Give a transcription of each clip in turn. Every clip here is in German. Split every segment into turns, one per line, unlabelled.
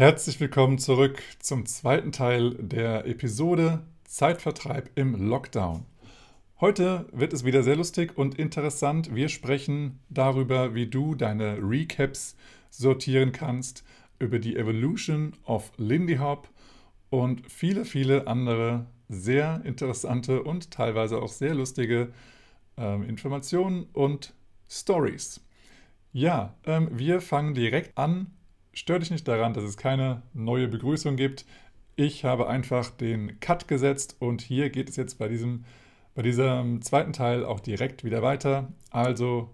Herzlich willkommen zurück zum zweiten Teil der Episode Zeitvertreib im Lockdown. Heute wird es wieder sehr lustig und interessant. Wir sprechen darüber, wie du deine Recaps sortieren kannst, über die Evolution of Lindy Hop und viele, viele andere sehr interessante und teilweise auch sehr lustige ähm, Informationen und Stories. Ja, ähm, wir fangen direkt an Stör dich nicht daran, dass es keine neue Begrüßung gibt. Ich habe einfach den Cut gesetzt und hier geht es jetzt bei diesem, bei diesem zweiten Teil auch direkt wieder weiter. Also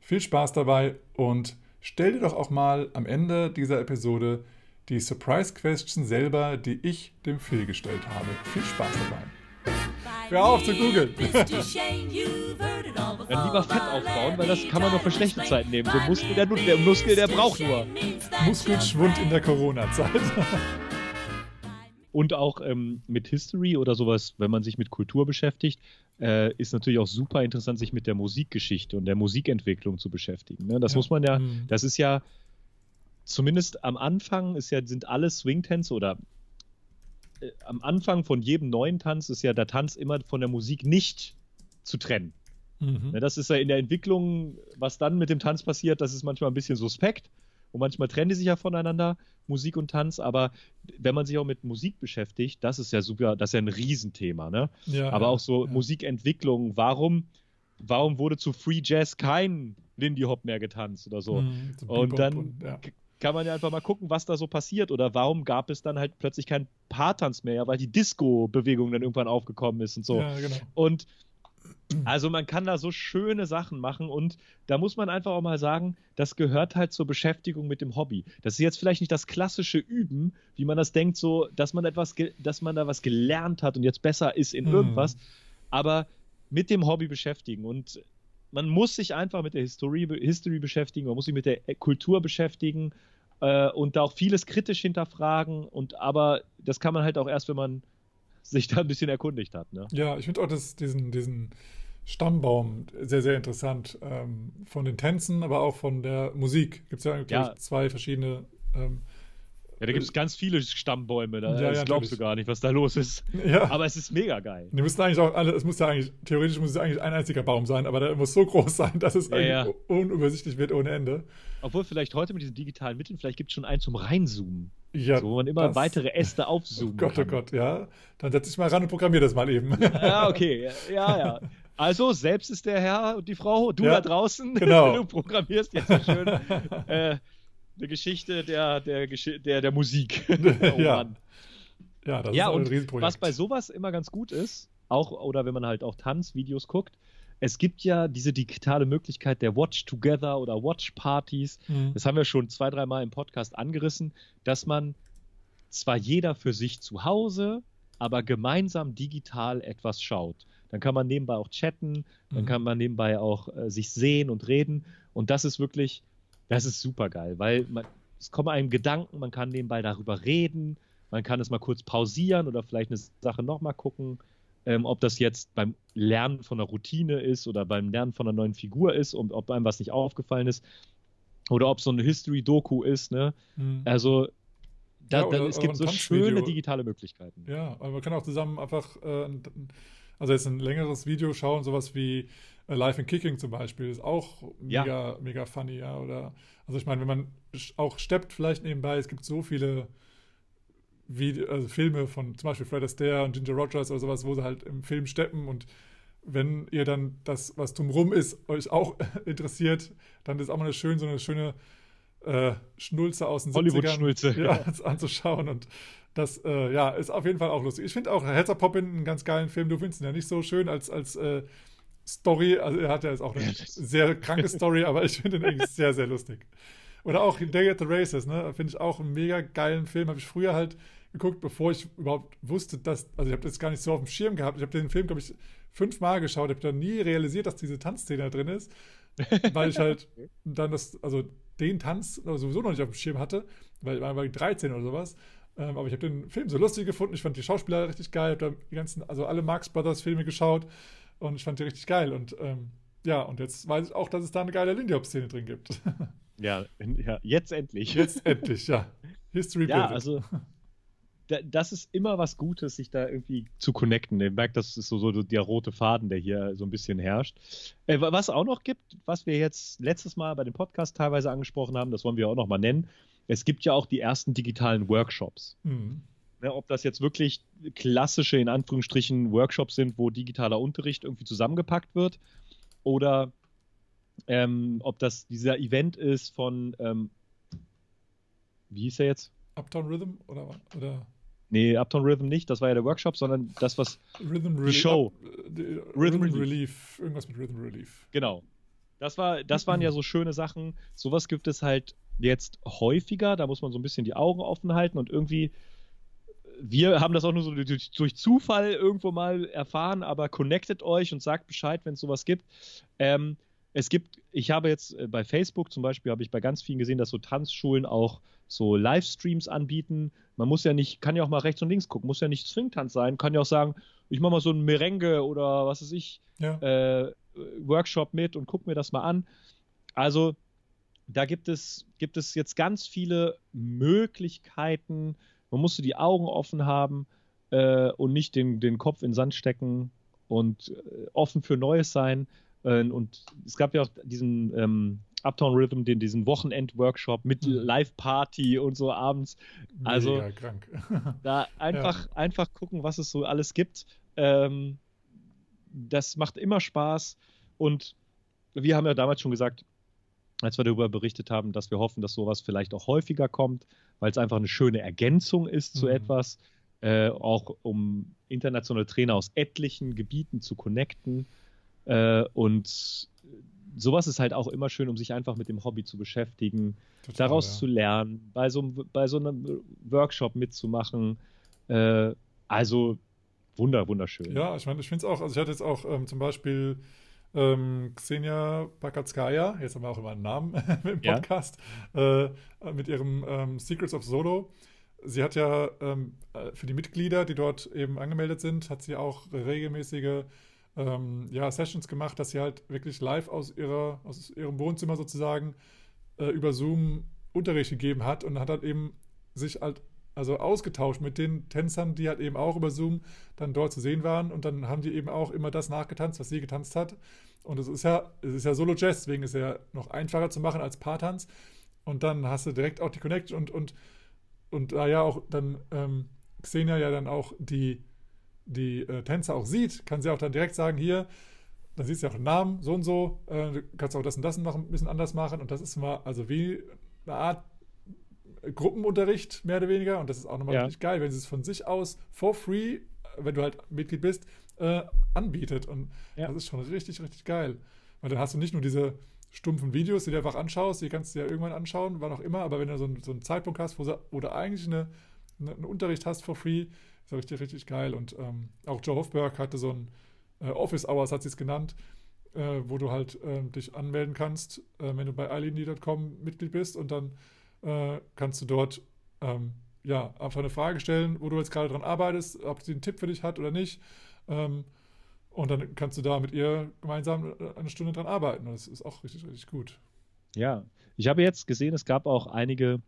viel Spaß dabei und stell dir doch auch mal am Ende dieser Episode die Surprise Question selber, die ich dem Phil gestellt habe. Viel Spaß dabei. Hör auf zu googeln.
Dann lieber Fett aufbauen, weil das kann man nur für schlechte Zeiten nehmen. So Muskel, der, der Muskel, der braucht nur.
Muskelschwund in der Corona-Zeit.
Und auch ähm, mit History oder sowas, wenn man sich mit Kultur beschäftigt, äh, ist natürlich auch super interessant, sich mit der Musikgeschichte und der Musikentwicklung zu beschäftigen. Ne? Das ja. muss man ja, mhm. das ist ja, zumindest am Anfang ist ja, sind alle Swing-Tänze oder äh, am Anfang von jedem neuen Tanz ist ja der Tanz immer von der Musik nicht zu trennen. Mhm. Ja, das ist ja in der Entwicklung, was dann mit dem Tanz passiert, das ist manchmal ein bisschen suspekt. Und manchmal trennen die sich ja voneinander, Musik und Tanz, aber wenn man sich auch mit Musik beschäftigt, das ist ja super, das ist ja ein Riesenthema, ne? Ja, aber auch so ja. Musikentwicklung, warum, warum wurde zu Free Jazz kein Lindy Hop mehr getanzt oder so? Mhm, und dann und, ja. Kann man ja einfach mal gucken, was da so passiert oder warum gab es dann halt plötzlich kein Paartanz mehr, weil die Disco-Bewegung dann irgendwann aufgekommen ist und so. Ja, genau. Und also man kann da so schöne Sachen machen und da muss man einfach auch mal sagen, das gehört halt zur Beschäftigung mit dem Hobby. Das ist jetzt vielleicht nicht das klassische Üben, wie man das denkt, so, dass man etwas, dass man da was gelernt hat und jetzt besser ist in mhm. irgendwas, aber mit dem Hobby beschäftigen und man muss sich einfach mit der History, History beschäftigen, man muss sich mit der Kultur beschäftigen äh, und da auch vieles kritisch hinterfragen und aber das kann man halt auch erst, wenn man sich da ein bisschen erkundigt hat. Ne?
Ja, ich finde auch das, diesen, diesen Stammbaum sehr, sehr interessant. Ähm, von den Tänzen, aber auch von der Musik. Gibt es ja, ja. zwei verschiedene. Ähm,
ja, da gibt es ganz viele Stammbäume. Da, ja, das ja, glaubst du gar nicht, was da los ist. Ja. Aber es ist mega geil.
Die müssen eigentlich auch alle, es muss ja eigentlich, theoretisch muss es eigentlich ein einziger Baum sein, aber der muss so groß sein, dass es ja, unübersichtlich wird ohne Ende.
Obwohl vielleicht heute mit diesen digitalen Mitteln, vielleicht gibt es schon einen zum Reinzoomen. Ja, so, wo man immer das, weitere Äste aufzoomen
oh Gott,
kann.
Oh Gott, ja. Dann setze ich mal ran und programmiere das mal eben.
Ja, okay. Ja, ja. Also, selbst ist der Herr und die Frau, du ja, da draußen, genau. du programmierst jetzt so schön äh, eine Geschichte der, der, der, der Musik. oh
ja. Mann. Ja, das ja, ist ein Riesenprojekt.
Was bei sowas immer ganz gut ist, auch oder wenn man halt auch Tanzvideos guckt, es gibt ja diese digitale Möglichkeit der Watch Together oder Watch Parties. Mhm. Das haben wir schon zwei, dreimal im Podcast angerissen, dass man zwar jeder für sich zu Hause, aber gemeinsam digital etwas schaut. Dann kann man nebenbei auch chatten, dann mhm. kann man nebenbei auch äh, sich sehen und reden. Und das ist wirklich, das ist super geil, weil man, es kommen einem Gedanken, man kann nebenbei darüber reden, man kann es mal kurz pausieren oder vielleicht eine Sache nochmal gucken ähm, ob das jetzt beim Lernen von einer Routine ist oder beim Lernen von einer neuen Figur ist und ob einem was nicht aufgefallen ist oder ob so eine History-Doku ist. Ne? Mhm. Also da, ja, oder, dann, es gibt so schöne digitale Möglichkeiten.
Ja, aber man kann auch zusammen einfach, äh, also jetzt ein längeres Video schauen, sowas wie äh, Live in Kicking zum Beispiel, ist auch mega, ja. mega funny, ja. Oder, also ich meine, wenn man auch steppt vielleicht nebenbei, es gibt so viele Video, also Filme von zum Beispiel Fred Astaire und Ginger Rogers oder sowas, wo sie halt im Film steppen und wenn ihr dann das, was drumherum ist, euch auch interessiert, dann ist auch mal schön, so eine schöne äh, Schnulze aus den
Hollywood-Schnulze.
Ja, anzuschauen und das äh, ja, ist auf jeden Fall auch lustig. Ich finde auch Helter Poppin einen ganz geilen Film. Du findest ihn ja nicht so schön als, als äh, Story. Also er hat ja jetzt auch eine sehr kranke Story, aber ich finde ihn eigentlich sehr, sehr lustig. Oder auch Day at the Races, ne? Finde ich auch einen mega geilen Film. Habe ich früher halt geguckt, bevor ich überhaupt wusste, dass, also ich habe das gar nicht so auf dem Schirm gehabt. Ich habe den Film, glaube ich, fünfmal geschaut, habe dann nie realisiert, dass diese Tanzszene da drin ist, weil ich halt dann das, also den Tanz sowieso noch nicht auf dem Schirm hatte, weil ich war 13 oder sowas. Ähm, aber ich habe den Film so lustig gefunden. Ich fand die Schauspieler richtig geil. Ich habe die ganzen, also alle Marx Brothers Filme geschaut und ich fand die richtig geil. Und ähm, ja, und jetzt weiß ich auch, dass es da eine geile Lindy Hop Szene drin gibt.
Ja, ja, jetzt endlich.
Jetzt endlich, ja.
History Ja, also das ist immer was Gutes, sich da irgendwie zu connecten. Ihr merkt, das ist so, so der rote Faden, der hier so ein bisschen herrscht. Äh, was auch noch gibt, was wir jetzt letztes Mal bei dem Podcast teilweise angesprochen haben, das wollen wir auch noch mal nennen. Es gibt ja auch die ersten digitalen Workshops. Mhm. Ja, ob das jetzt wirklich klassische, in Anführungsstrichen, Workshops sind, wo digitaler Unterricht irgendwie zusammengepackt wird, oder ähm, ob das dieser Event ist von, ähm, wie hieß er jetzt?
Uptown Rhythm oder, oder?
Nee, Uptown Rhythm nicht, das war ja der Workshop, sondern das, was
Rhythm
die
Relief,
Show.
Up, äh, Rhythm, Rhythm Relief. Relief. Irgendwas mit Rhythm Relief.
Genau. Das, war, das waren ja so schöne Sachen. Sowas gibt es halt jetzt häufiger. Da muss man so ein bisschen die Augen offen halten und irgendwie. Wir haben das auch nur so durch, durch Zufall irgendwo mal erfahren, aber connectet euch und sagt Bescheid, wenn es sowas gibt. Ähm, es gibt, ich habe jetzt äh, bei Facebook zum Beispiel, habe ich bei ganz vielen gesehen, dass so Tanzschulen auch so Livestreams anbieten. Man muss ja nicht, kann ja auch mal rechts und links gucken, muss ja nicht Swingtanz sein, kann ja auch sagen, ich mache mal so ein Merengue oder was weiß ich, ja. äh, Workshop mit und guck mir das mal an. Also da gibt es, gibt es jetzt ganz viele Möglichkeiten. Man musste die Augen offen haben äh, und nicht den, den Kopf in den Sand stecken und äh, offen für Neues sein. Äh, und es gab ja auch diesen ähm, Uptown Rhythm, den, diesen Wochenend-Workshop mit mhm. Live-Party und so abends. Also krank. da einfach, ja. einfach gucken, was es so alles gibt. Ähm, das macht immer Spaß. Und wir haben ja damals schon gesagt, als wir darüber berichtet haben, dass wir hoffen, dass sowas vielleicht auch häufiger kommt, weil es einfach eine schöne Ergänzung ist mhm. zu etwas, äh, auch um internationale Trainer aus etlichen Gebieten zu connecten. Äh, und sowas ist halt auch immer schön, um sich einfach mit dem Hobby zu beschäftigen, Total, daraus ja. zu lernen, bei so, bei so einem Workshop mitzumachen. Äh, also wunder, wunderschön.
Ja, ich meine, ich finde es auch, also ich hatte jetzt auch ähm, zum Beispiel ähm, Xenia Bakatskaya, jetzt haben wir auch immer einen Namen im Podcast, ja. äh, mit ihrem ähm, Secrets of Solo. Sie hat ja ähm, äh, für die Mitglieder, die dort eben angemeldet sind, hat sie auch regelmäßige ähm, ja, Sessions gemacht, dass sie halt wirklich live aus, ihrer, aus ihrem Wohnzimmer sozusagen äh, über Zoom Unterricht gegeben hat und hat halt eben sich halt also ausgetauscht mit den Tänzern, die halt eben auch über Zoom dann dort zu sehen waren und dann haben die eben auch immer das nachgetanzt, was sie getanzt hat. Und es ist ja, es ist ja Solo-Jazz, deswegen ist es ja noch einfacher zu machen als Paartanz. Und dann hast du direkt auch die Connection und, und, und da ja auch dann ähm, Xenia ja dann auch die die äh, Tänzer auch sieht, kann sie auch dann direkt sagen, hier, dann siehst du ja auch den Namen, so und so, äh, du kannst auch das und das noch ein bisschen anders machen. Und das ist mal, also wie eine Art Gruppenunterricht, mehr oder weniger, und das ist auch nochmal ja. richtig geil, wenn sie es von sich aus for free, wenn du halt Mitglied bist, äh, anbietet. Und ja. das ist schon richtig, richtig geil, weil dann hast du nicht nur diese stumpfen Videos, die du einfach anschaust, die kannst du ja irgendwann anschauen, wann auch immer, aber wenn du so, einen, so einen Zeitpunkt hast, wo, wo du eigentlich eine, eine, einen Unterricht hast for free, ist ja richtig, richtig geil. Und ähm, auch Joe Hofberg hatte so ein äh, Office Hours, hat sie es genannt, äh, wo du halt äh, dich anmelden kannst, äh, wenn du bei eileen.com Mitglied bist und dann äh, kannst du dort ähm, ja, einfach eine Frage stellen, wo du jetzt gerade dran arbeitest, ob sie einen Tipp für dich hat oder nicht. Ähm, und dann kannst du da mit ihr gemeinsam äh, eine Stunde dran arbeiten. Das ist auch richtig, richtig gut.
Ja, ich habe jetzt gesehen, es gab auch einige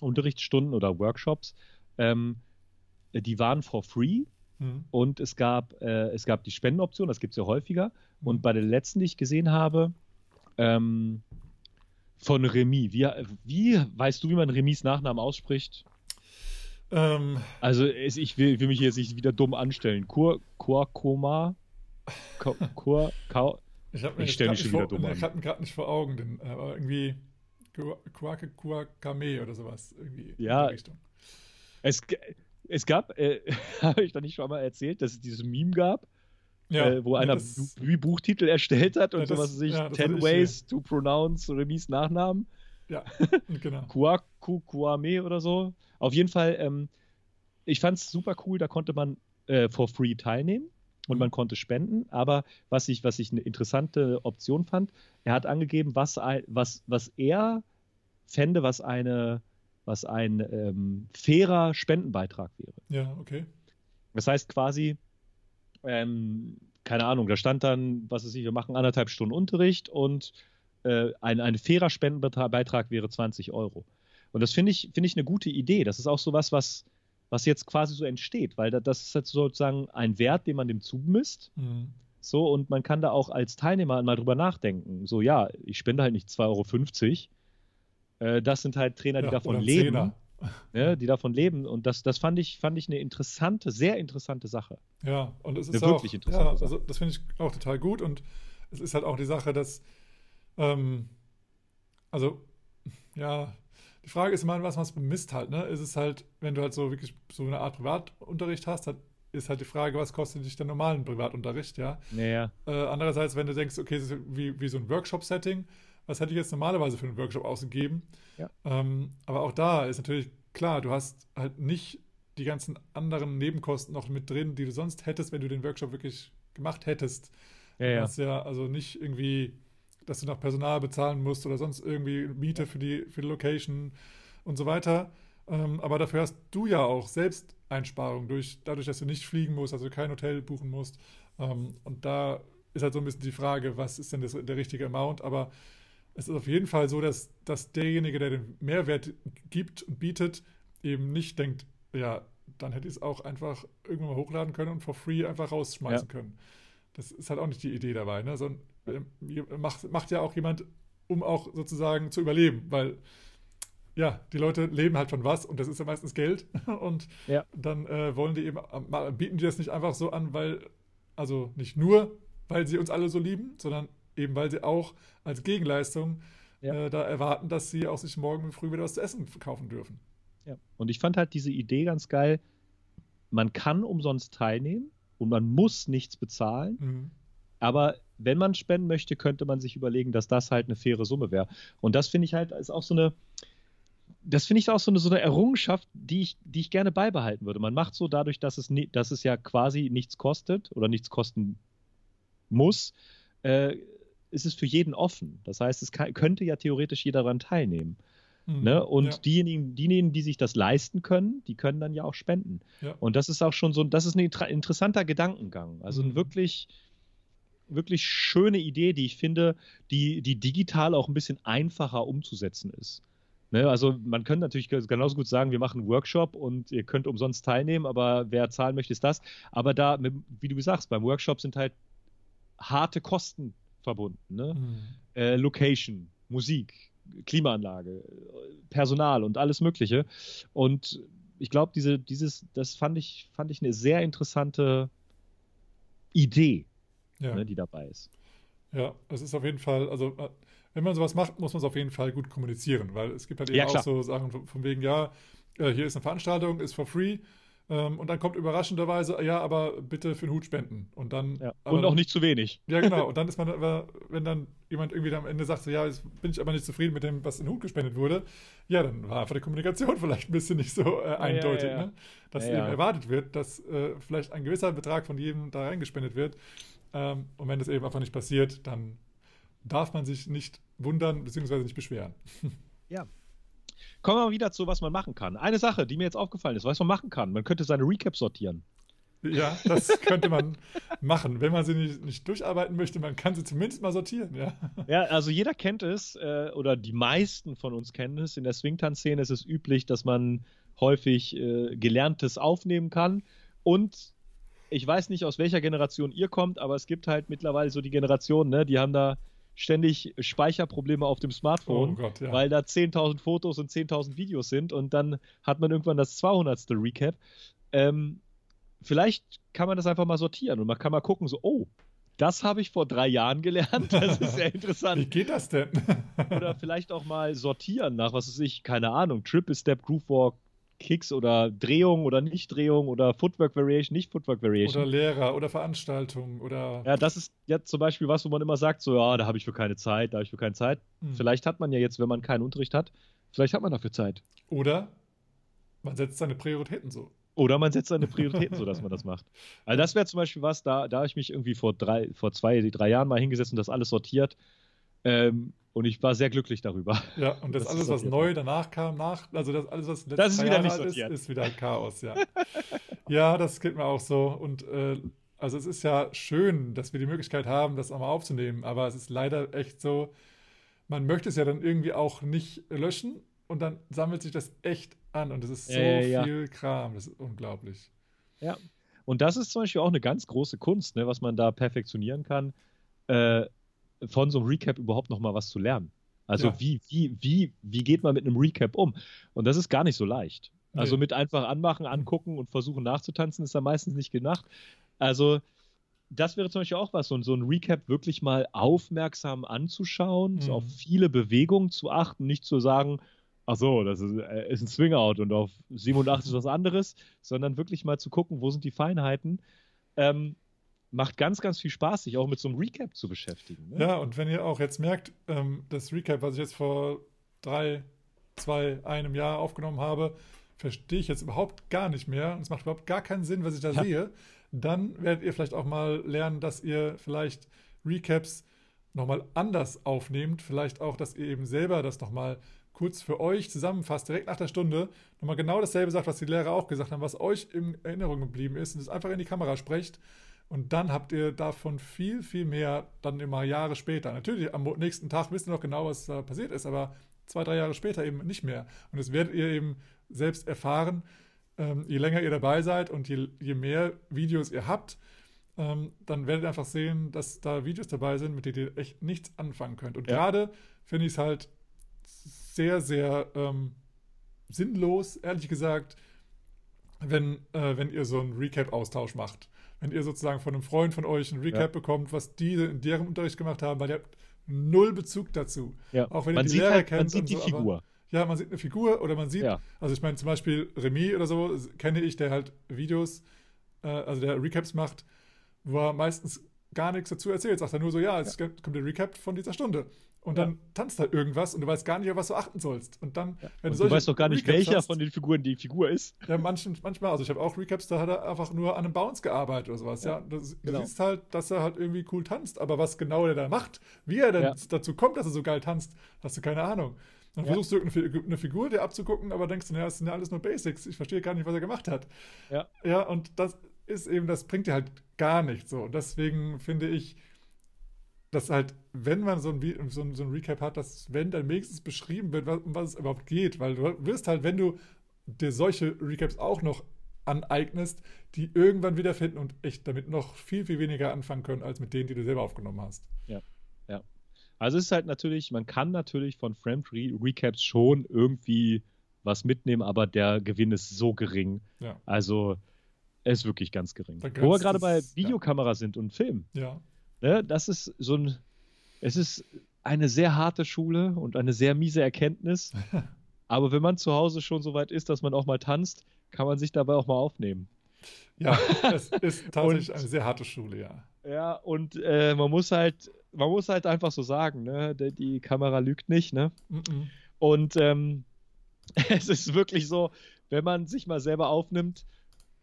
Unterrichtsstunden oder Workshops, ähm, äh, die waren for free. Mhm. Und es gab, äh, es gab die Spendenoption, das gibt es ja häufiger. Mhm. Und bei der letzten, die ich gesehen habe, ähm, von Remy. Wie, wie weißt du, wie man Remys Nachnamen ausspricht? Ähm, also ich will, will, mich jetzt nicht wieder dumm anstellen. Kur, Kurkoma? Kur, Kur, Kur,
ich, ich stelle mich schon wieder dumm an. Ich habe ihn gerade nicht vor Augen, denn, äh, aber irgendwie Kuake Kuakame oder sowas. Irgendwie
ja, in die Richtung. Es, es gab, äh, habe ich da nicht schon mal erzählt, dass es dieses Meme gab, ja, äh, wo einer das, Buchtitel erstellt hat und ja, sowas sich ja, 10 Ways to Pronounce Remis Nachnamen.
Ja, genau.
Kuaku Kuame oder so. Auf jeden Fall, ähm, ich fand es super cool, da konnte man äh, for free teilnehmen und mhm. man konnte spenden. Aber was ich, was ich eine interessante Option fand, er hat angegeben, was, was, was er fände, was eine was ein ähm, fairer Spendenbeitrag wäre.
Ja, okay.
Das heißt quasi, ähm, keine Ahnung, da stand dann, was weiß ich, wir machen anderthalb Stunden Unterricht und äh, ein, ein fairer Spendenbeitrag wäre 20 Euro. Und das finde ich, finde ich eine gute Idee. Das ist auch so was, was, was jetzt quasi so entsteht, weil das ist jetzt sozusagen ein Wert, den man dem zumisst. Mhm. So, und man kann da auch als Teilnehmer mal drüber nachdenken. So, ja, ich spende halt nicht 2,50 Euro. Äh, das sind halt Trainer, die ja, davon leben. Ja, die davon leben. Und das, das fand ich, fand ich eine interessante, sehr interessante Sache.
Ja, und es ist eine wirklich auch, interessante ja, also das finde ich auch total gut. Und es ist halt auch die Sache, dass, ähm, also, ja, die Frage ist immer, was man bemisst halt, ne? Ist es halt, wenn du halt so wirklich so eine Art Privatunterricht hast, hat, ist halt die Frage, was kostet dich der normalen Privatunterricht, ja?
Naja.
Äh, andererseits, wenn du denkst, okay, das ist wie, wie so ein Workshop-Setting, was hätte ich jetzt normalerweise für einen Workshop ausgegeben?
Ja.
Ähm, aber auch da ist natürlich klar, du hast halt nicht die ganzen anderen Nebenkosten noch mit drin, die du sonst hättest, wenn du den Workshop wirklich gemacht hättest.
Ja, ja.
Du hast ja also nicht irgendwie, dass du noch Personal bezahlen musst oder sonst irgendwie Miete für die, für die Location und so weiter. Ähm, aber dafür hast du ja auch selbst Einsparungen, durch, dadurch, dass du nicht fliegen musst, also kein Hotel buchen musst. Ähm, und da ist halt so ein bisschen die Frage, was ist denn das, der richtige Amount? Aber es ist auf jeden Fall so, dass, dass derjenige, der den Mehrwert gibt und bietet, eben nicht denkt, ja, dann hätte ich es auch einfach irgendwann mal hochladen können und for free einfach rausschmeißen ja. können. Das ist halt auch nicht die Idee dabei, ne? Sondern äh, macht, macht ja auch jemand, um auch sozusagen zu überleben, weil ja, die Leute leben halt von was und das ist ja meistens Geld. Und
ja.
dann äh, wollen die eben, bieten die das nicht einfach so an, weil, also nicht nur, weil sie uns alle so lieben, sondern eben weil sie auch als Gegenleistung ja. äh, da erwarten, dass sie auch sich morgen früh wieder was zu essen kaufen dürfen.
Ja. Und ich fand halt diese Idee ganz geil. Man kann umsonst teilnehmen und man muss nichts bezahlen. Mhm. Aber wenn man spenden möchte, könnte man sich überlegen, dass das halt eine faire Summe wäre. Und das finde ich halt ist auch so eine, das finde ich auch so eine, so eine Errungenschaft, die ich, die ich gerne beibehalten würde. Man macht so dadurch, dass es, nie, dass es ja quasi nichts kostet oder nichts kosten muss, äh, ist es für jeden offen. Das heißt, es kann, könnte ja theoretisch jeder daran teilnehmen. Mhm, ne? Und ja. diejenigen, diejenigen, die sich das leisten können, die können dann ja auch spenden.
Ja.
Und das ist auch schon so, das ist ein interessanter Gedankengang. Also mhm. ein wirklich, wirklich schöne Idee, die ich finde, die, die digital auch ein bisschen einfacher umzusetzen ist. Ne, also man könnte natürlich genauso gut sagen, wir machen einen Workshop und ihr könnt umsonst teilnehmen, aber wer zahlen möchte, ist das. Aber da, wie du sagst, beim Workshop sind halt harte Kosten verbunden. Ne? Mhm. Äh, Location, Musik, Klimaanlage, Personal und alles Mögliche. Und ich glaube, diese, dieses, das fand ich, fand ich eine sehr interessante Idee, ja. ne, die dabei ist.
Ja, es ist auf jeden Fall, also äh, wenn man sowas macht, muss man es auf jeden Fall gut kommunizieren, weil es gibt halt eben ja, auch so Sachen von, von wegen, ja, äh, hier ist eine Veranstaltung, ist for free. Ähm, und dann kommt überraschenderweise, ja, aber bitte für den Hut spenden. Und dann. Ja.
Und auch nicht zu wenig.
Ja, genau. Und dann ist man aber, wenn dann jemand irgendwie am Ende sagt, so, ja, jetzt bin ich aber nicht zufrieden mit dem, was in den Hut gespendet wurde, ja, dann war einfach die Kommunikation vielleicht ein bisschen nicht so äh, eindeutig, ja, ja, ne? Dass eben erwartet wird, dass äh, vielleicht ein gewisser Betrag von jedem da reingespendet wird. Ähm, und wenn das eben einfach nicht passiert, dann darf man sich nicht wundern, beziehungsweise nicht beschweren.
Ja, Kommen wir mal wieder zu, was man machen kann. Eine Sache, die mir jetzt aufgefallen ist, was man machen kann. Man könnte seine Recaps sortieren.
Ja, das könnte man machen. Wenn man sie nicht, nicht, durcharbeiten möchte, man kann sie zumindest mal sortieren, ja.
Ja, also jeder kennt es, äh, oder die meisten von uns kennen es. In der Swingtanz-Szene ist es üblich, dass man häufig äh, Gelerntes aufnehmen kann. Und ich weiß nicht, aus welcher Generation ihr kommt, aber es gibt halt mittlerweile so die Generation, ne, die haben da ständig Speicherprobleme auf dem Smartphone, oh Gott, ja. weil da 10.000 Fotos und 10.000 Videos sind und dann hat man irgendwann das 200. Recap. Ähm, vielleicht kann man das einfach mal sortieren und man kann mal gucken, so, oh, das habe ich vor drei Jahren gelernt. Das ist sehr interessant.
Wie geht das denn?
Oder vielleicht auch mal sortieren nach, was weiß ich, keine Ahnung, Triple Step, Groove Walk, Kicks oder Drehung oder Nicht-Drehung oder Footwork Variation, nicht Footwork Variation.
Oder Lehrer oder Veranstaltungen oder.
Ja, das ist ja zum Beispiel was, wo man immer sagt, so, ja, da habe ich für keine Zeit, da habe ich für keine Zeit. Hm. Vielleicht hat man ja jetzt, wenn man keinen Unterricht hat, vielleicht hat man dafür Zeit.
Oder man setzt seine Prioritäten so.
Oder man setzt seine Prioritäten so, dass man das macht. Also das wäre zum Beispiel was, da, da habe ich mich irgendwie vor drei, vor zwei, drei Jahren mal hingesetzt und das alles sortiert. Ähm, und ich war sehr glücklich darüber.
Ja, und das, das alles, was neu danach kam, nach, also das alles, was
letztes ist wieder nicht
ist, ist wieder Chaos, ja. ja, das geht mir auch so. Und äh, also es ist ja schön, dass wir die Möglichkeit haben, das auch mal aufzunehmen, aber es ist leider echt so, man möchte es ja dann irgendwie auch nicht löschen und dann sammelt sich das echt an und es ist so
Äh,
viel
ja.
Kram, das ist unglaublich.
Ja. Und das ist zum Beispiel auch eine ganz große Kunst, ne, was man da perfektionieren kann, äh, von so einem Recap überhaupt noch mal was zu lernen. Also
Ja.
wie, wie, wie, wie geht man mit einem Recap um? Und das ist gar nicht so leicht. Also
Nee.
mit einfach anmachen, angucken und versuchen nachzutanzen, ist da meistens nicht gemacht. Also das wäre zum Beispiel auch was, so, ein- so ein Recap wirklich mal aufmerksam anzuschauen,
Mhm.
so auf viele Bewegungen zu achten, nicht zu sagen, ach so, das ist, äh, ist ein Swing-Out und auf 87 ist was anderes, sondern wirklich mal zu gucken, wo sind die Feinheiten. Ähm, macht ganz, ganz viel Spaß, sich auch mit so einem Recap zu beschäftigen. Ne?
Ja, und wenn ihr auch jetzt merkt, ähm, das Recap, was ich jetzt vor drei, zwei, einem Jahr aufgenommen habe, verstehe ich jetzt überhaupt gar nicht mehr und es macht überhaupt gar keinen Sinn, was ich da
Ja.
sehe, dann werdet ihr vielleicht auch mal lernen, dass ihr vielleicht Recaps nochmal anders aufnehmt. Vielleicht auch, dass ihr eben selber das nochmal kurz für euch zusammenfasst, direkt nach der Stunde, nochmal genau dasselbe sagt, was die Lehrer auch gesagt haben, was euch in Erinnerung geblieben ist und es einfach in die Kamera sprecht. Und dann habt ihr davon viel, viel mehr dann immer Jahre später. Natürlich, am nächsten Tag wisst ihr noch genau, was da passiert ist, aber zwei, drei Jahre später eben nicht mehr. Und das werdet ihr eben selbst erfahren, ähm, je länger ihr dabei seid und je, je mehr Videos ihr habt, ähm, dann werdet ihr einfach sehen, dass da Videos dabei sind, mit denen ihr echt nichts anfangen könnt. Und
Ja.
gerade finde ich es halt sehr, sehr ähm, sinnlos, ehrlich gesagt, wenn, äh, wenn ihr so einen Recap-Austausch macht. Wenn ihr sozusagen von einem Freund von euch einen Recap
Ja.
bekommt, was die in deren Unterricht gemacht haben, weil ihr habt null Bezug dazu.
Ja.
Auch wenn ihr
man
die
sieht
Lehrer
halt,
kennt
man sieht
und
die
so,
Figur.
Ja, man sieht eine Figur oder man sieht,
Ja.
also ich meine zum Beispiel Remy oder so, kenne ich, der halt Videos, äh, also der Recaps macht, wo er meistens gar nichts dazu erzählt. Sagt er nur so, ja, jetzt kommt der Recap von dieser Stunde. Und
Ja.
dann tanzt da irgendwas und du weißt gar nicht, auf was du achten sollst. Und dann, wenn
Und du
solche
weißt doch gar nicht,
Recaps
welcher
hast-
von den Figuren die Figur ist.
ja, manchen, manchmal, also ich habe auch Recaps, da hat er einfach nur an einem Bounce gearbeitet oder sowas. Ja,
Ja,
das, du
genau.
siehst halt, dass er halt irgendwie cool tanzt, aber was genau er da macht, wie er denn
Ja.
dazu kommt, dass er so geil tanzt, hast du keine Ahnung. Dann
Ja.
versuchst du eine Figur dir abzugucken, aber denkst du, naja, das sind ja alles nur Basics. Ich verstehe gar nicht, was er gemacht hat.
Ja.
Ja, und das ist eben, das bringt dir halt gar nichts so. Und deswegen finde ich, dass halt, wenn man so ein, so ein, so ein Recap hat, dass wenn dann wenigstens beschrieben wird, was, um was es überhaupt geht. Weil du wirst halt, wenn du dir solche Recaps auch noch aneignest, die irgendwann wiederfinden und echt damit noch viel, viel weniger anfangen können, als mit denen, die du selber aufgenommen hast.
Also es ist halt natürlich, man kann natürlich von Framed Re Recaps schon irgendwie was mitnehmen, aber der Gewinn ist so gering.
Ja.
Also er ist wirklich ganz gering. Wo wir gerade bei
ja.
Videokameras sind und Film.
Ja.
Ne, das ist so ein, es ist eine sehr harte Schule und eine sehr miese Erkenntnis. aber wenn man zu Hause schon so weit ist, dass man auch mal tanzt, kann man sich dabei auch mal aufnehmen.
Ja, es ist tatsächlich
Und-
eine sehr harte Schule, ja.
Ja, und äh, man muss halt, man muss halt einfach so sagen, ne? Die, die Kamera lügt nicht, ne?
Mhm.
Und ähm, es ist wirklich so, wenn man sich mal selber aufnimmt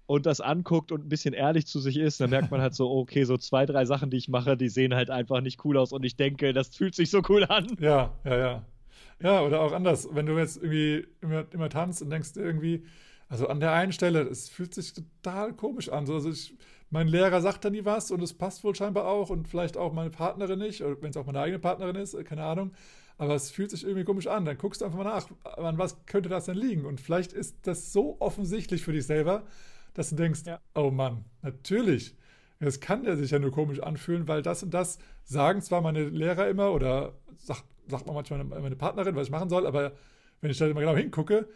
und das anguckt und ein bisschen ehrlich zu sich ist, dann merkt man halt so, okay, so zwei, drei Sachen, die ich mache, die sehen halt einfach nicht cool aus und ich denke, das fühlt sich so cool an.
Ja, ja, ja. Ja, oder auch anders. Wenn du jetzt irgendwie immer, immer tanzt und denkst irgendwie, also an der einen Stelle, es fühlt sich total komisch an. So, Also ich, mein Lehrer sagt da nie was und es passt wohl scheinbar auch und vielleicht auch meine Partnerin nicht, oder wenn es auch meine eigene Partnerin ist, keine Ahnung. Aber es fühlt sich irgendwie komisch an. Dann guckst du einfach mal nach, an was könnte das denn liegen? Und vielleicht ist das so offensichtlich für dich selber, dass du denkst,
Ja.
oh Mann, natürlich. Das kann ja sich ja nur komisch anfühlen, weil das und das sagen zwar meine Lehrer immer oder sagt, sagt man manchmal meine Partnerin, was ich machen soll, aber wenn ich da mal genau hingucke,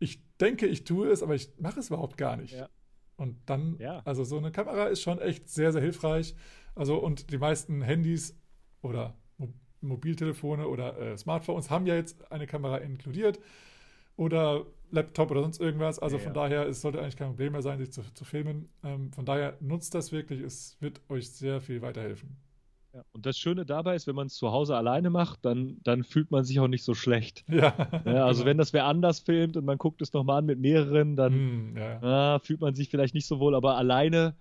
ich denke, ich tue es, aber ich mache es überhaupt gar nicht.
Ja.
Und dann,
Ja.
also so eine Kamera ist schon echt sehr, sehr hilfreich. Also und die meisten Handys oder Mo Mobiltelefone oder äh, Smartphones haben ja jetzt eine Kamera inkludiert oder Laptop oder sonst irgendwas. Also
Ja,
von
ja.
daher, es sollte eigentlich kein Problem mehr sein, sich zu, zu filmen. Ähm, von daher nutzt das wirklich, es wird euch sehr viel weiterhelfen.
Ja, und das Schöne dabei ist, wenn man es zu Hause alleine macht, dann, dann fühlt man sich auch nicht so schlecht.
Ja,
Ja, also
genau.
wenn das wer anders filmt und man guckt es nochmal an mit mehreren, dann
Hm, ja,
ah, fühlt man sich vielleicht nicht so wohl, aber alleine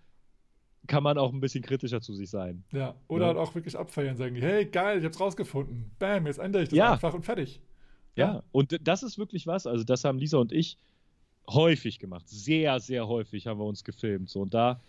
kann man auch ein bisschen kritischer zu sich sein.
ja. Oder halt auch wirklich abfeiern, sagen, hey, geil, ich hab's rausgefunden. Bam, jetzt ändere ich das
Ja.
einfach und fertig.
Ja, und das ist wirklich was, also das haben Lisa und ich häufig gemacht. Sehr, sehr häufig haben wir uns gefilmt. So, und da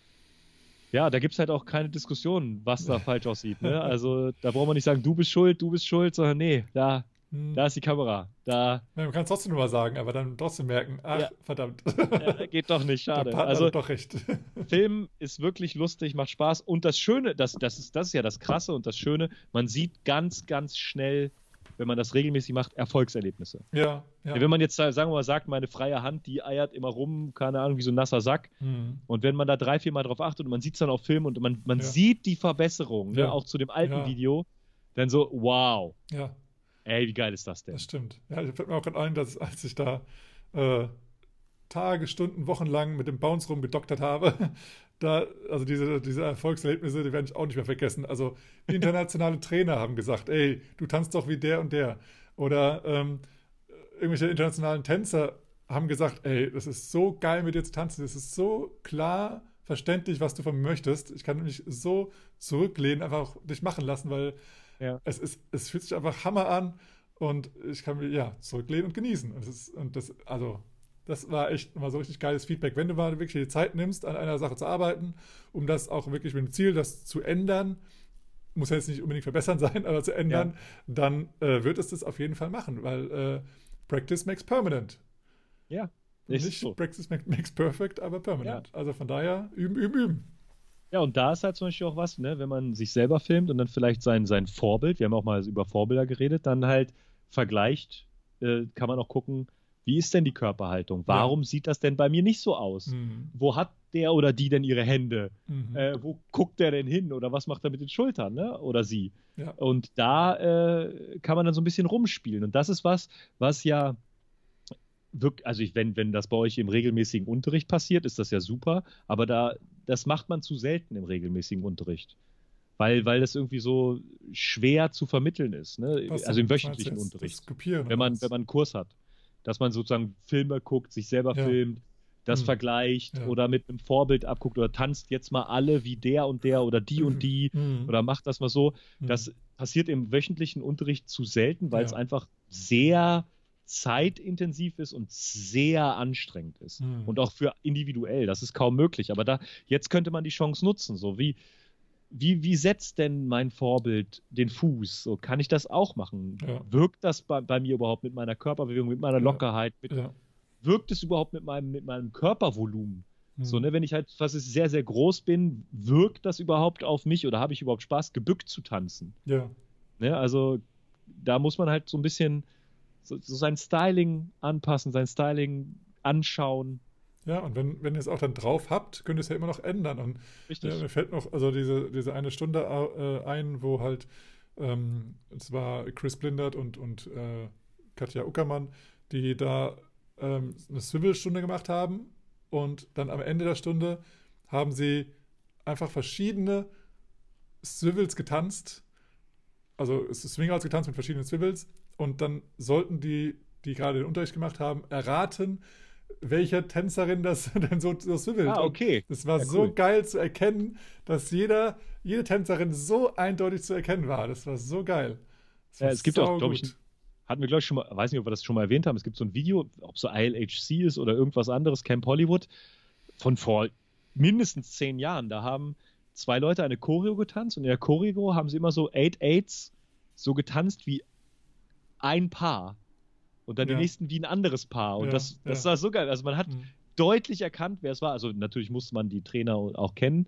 ja, da gibt es halt auch keine Diskussion, was da falsch aussieht. Ne? Also da braucht man nicht sagen, du bist schuld, du bist schuld, sondern nee, da, hm. da ist die Kamera. Da.
Ja, man kann es trotzdem nur mal sagen, aber dann trotzdem merken, ach, ja. verdammt.
Ja, geht doch nicht, schade.
also doch recht.
Film ist wirklich lustig, macht Spaß. Und das Schöne, das, das, ist, das ist ja das Krasse und das Schöne, man sieht ganz, ganz schnell wenn man das regelmäßig macht, Erfolgserlebnisse.
Ja, ja.
Wenn man jetzt, sagen wir mal, sagt, meine freie Hand, die eiert immer rum, keine Ahnung, wie so ein nasser Sack. Mhm. Und wenn man da drei, vier Mal drauf achtet und man sieht es dann auf Film und man, man ja. sieht die Verbesserung, ne, auch zu dem alten Video, dann so, wow.
Ja.
Ey, wie geil ist das denn?
Das stimmt. Ja, ich fällt mir auch gerade ein, dass als ich da äh, Tage, Stunden, Wochen lang mit dem Bounce rumgedoktert habe, da, also diese, diese Erfolgserlebnisse, die werde ich auch nicht mehr vergessen. Also internationale Trainer haben gesagt, ey, du tanzt doch wie der und der. Oder ähm, irgendwelche internationalen Tänzer haben gesagt, ey, das ist so geil mit dir zu tanzen, das ist so klar verständlich, was du von mir möchtest. Ich kann mich so zurücklehnen, einfach dich machen lassen, weil ja. es, ist, es fühlt sich einfach Hammer an und ich kann mich ja zurücklehnen und genießen. Und das, ist, und das also das war echt mal so richtig geiles Feedback. Wenn du mal wirklich die Zeit nimmst, an einer Sache zu arbeiten, um das auch wirklich mit dem Ziel, das zu ändern, muss ja jetzt nicht unbedingt verbessern sein, aber zu ändern, ja. dann äh, wird es das auf jeden Fall machen, weil äh, Practice makes permanent.
Ja.
Nicht so. Practice makes perfect, aber permanent. Ja. Also von daher üben, üben, üben.
Ja, und da ist halt zum Beispiel auch was, ne, wenn man sich selber filmt und dann vielleicht sein, sein Vorbild, wir haben auch mal über Vorbilder geredet, dann halt vergleicht, äh, kann man auch gucken, wie ist denn die Körperhaltung? Warum ja. sieht das denn bei mir nicht so aus? Mhm. Wo hat der oder die denn ihre Hände? Mhm. Äh, wo guckt der denn hin? Oder was macht er mit den Schultern? Ne? Oder sie? Ja. Und da äh, kann man dann so ein bisschen rumspielen. Und das ist was, was ja wirklich, also ich, wenn, wenn das bei euch im regelmäßigen Unterricht passiert, ist das ja super, aber da, das macht man zu selten im regelmäßigen Unterricht. Weil, weil das irgendwie so schwer zu vermitteln ist, ne? also im wöchentlichen Unterricht. wenn man, wenn man einen Kurs hat dass man sozusagen Filme guckt, sich selber ja. filmt, das hm. vergleicht ja. oder mit einem Vorbild abguckt oder tanzt jetzt mal alle wie der und der oder die und die hm. oder macht das mal so. Hm. Das passiert im wöchentlichen Unterricht zu selten, weil ja. es einfach sehr zeitintensiv ist und sehr anstrengend ist. Hm. Und auch für individuell, das ist kaum möglich. Aber da, jetzt könnte man die Chance nutzen, so wie wie, wie setzt denn mein Vorbild den Fuß? So, kann ich das auch machen? Ja. Wirkt das bei, bei, mir überhaupt mit meiner Körperbewegung, mit meiner Lockerheit? Mit, ja. Wirkt es überhaupt mit meinem, mit meinem Körpervolumen? Mhm. So, ne, wenn ich halt was ist, sehr, sehr groß bin, wirkt das überhaupt auf mich oder habe ich überhaupt Spaß, gebückt zu tanzen?
Ja.
Ne, also da muss man halt so ein bisschen so, so sein Styling anpassen, sein Styling anschauen
ja, und wenn, wenn ihr es auch dann drauf habt, könnt ihr es ja immer noch ändern. Und Richtig. Ja, mir fällt noch also diese, diese eine Stunde äh, ein, wo halt ähm, es war Chris Blindert und, und äh, Katja Uckermann, die da ähm, eine Swivel-Stunde gemacht haben. Und dann am Ende der Stunde haben sie einfach verschiedene Swivels getanzt. Also Swingouts getanzt mit verschiedenen Swivels. Und dann sollten die, die gerade den Unterricht gemacht haben, erraten, welcher Tänzerin das denn so, so swimmelt.
Ah, okay.
Das war ja, so geil zu erkennen, dass jeder, jede Tänzerin so eindeutig zu erkennen war. Das war so geil.
Ja, es gibt auch, glaube ich, hatten wir, glaube ich, schon mal, weiß nicht, ob wir das schon mal erwähnt haben, es gibt so ein Video, ob so ILHC ist oder irgendwas anderes, Camp Hollywood, von vor mindestens zehn Jahren. Da haben zwei Leute eine Choreo getanzt und in der Choreo haben sie immer so Eight Eights so getanzt wie ein Paar und dann ja. die nächsten wie ein anderes Paar. Und ja, das, das war so geil. Also man hat mhm. deutlich erkannt, wer es war. Also natürlich musste man die Trainer auch kennen.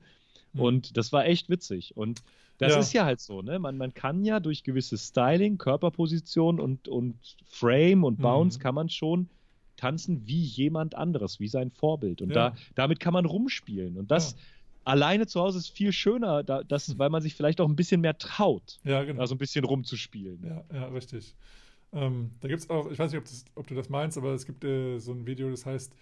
Mhm. Und das war echt witzig. Und das ist ja halt so, ne? Man, man kann ja durch gewisse Styling, Körperposition und, und Frame und Bounce mhm. kann man schon tanzen wie jemand anderes, wie sein Vorbild. Und da, damit kann man rumspielen. Und das alleine zu Hause ist viel schöner, da, das, weil man sich vielleicht auch ein bisschen mehr traut,
ja, genau.
da so ein bisschen rumzuspielen.
Ja, ja richtig. Ähm, da gibt es auch, ich weiß nicht, ob, das, ob, du das meinst, aber es gibt äh, so ein Video, das heißt,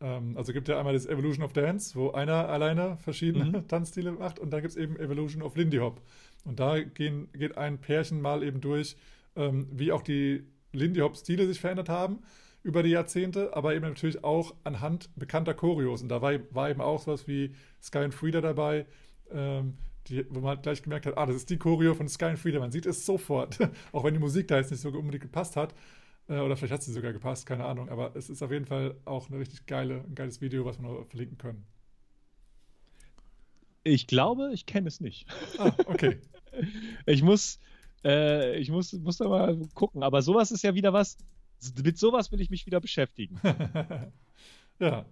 ähm, also gibt ja einmal das Evolution of Dance, wo einer alleine verschiedene mhm. Tanzstile macht und dann gibt es eben Evolution of Lindy Hop. Und da gehen, geht ein Pärchen mal eben durch, ähm, wie auch die Lindy Hop-Stile sich verändert haben über die Jahrzehnte, aber eben natürlich auch anhand bekannter Choreos. Und da war, war eben auch sowas wie Sky and Frida dabei, ähm, die, wo man halt gleich gemerkt hat, ah, das ist die Choreo von Sky and Freedom. Man sieht es sofort, auch wenn die Musik da jetzt nicht so unbedingt gepasst hat. Äh, oder vielleicht hat sie sogar gepasst, keine Ahnung. Aber es ist auf jeden Fall auch eine richtig geile, ein geiles Video, was wir noch verlinken können.
Ich glaube, ich kenne es nicht.
Ah, okay.
ich muss, äh, ich muss, muss da mal gucken. Aber sowas ist ja wieder was. Mit sowas will ich mich wieder beschäftigen.
ja.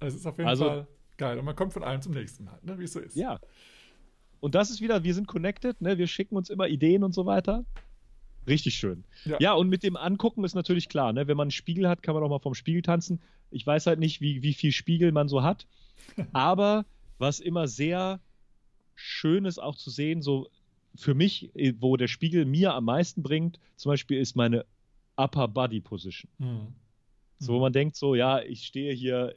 Es ist auf jeden also, Fall geil. Und man kommt von einem zum nächsten halt, ne? wie es so ist.
Ja. Und das ist wieder, wir sind connected, ne? wir schicken uns immer Ideen und so weiter. Richtig schön. Ja. ja, und mit dem Angucken ist natürlich klar, ne? wenn man einen Spiegel hat, kann man auch mal vom Spiegel tanzen. Ich weiß halt nicht, wie, wie viel Spiegel man so hat. Aber was immer sehr schön ist auch zu sehen, so für mich, wo der Spiegel mir am meisten bringt, zum Beispiel ist meine Upper Body Position. Mhm. So, wo man denkt so, ja, ich stehe hier,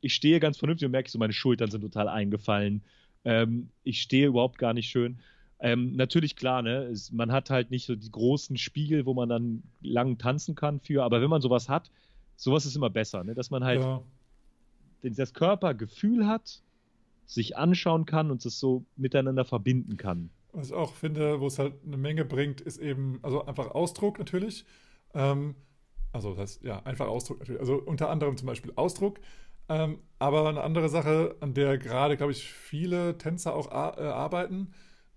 ich stehe ganz vernünftig und merke so, meine Schultern sind total eingefallen. Ähm, ich stehe überhaupt gar nicht schön. Ähm, natürlich klar, ne, es, man hat halt nicht so die großen Spiegel, wo man dann lang tanzen kann für, aber wenn man sowas hat, sowas ist immer besser, ne, dass man halt ja. das Körpergefühl hat, sich anschauen kann und es so miteinander verbinden kann.
Was ich auch finde, wo es halt eine Menge bringt, ist eben, also einfach Ausdruck natürlich. Ähm, also das ja, einfach Ausdruck natürlich. Also unter anderem zum Beispiel Ausdruck. Ähm, aber eine andere Sache, an der gerade, glaube ich, viele Tänzer auch äh, arbeiten,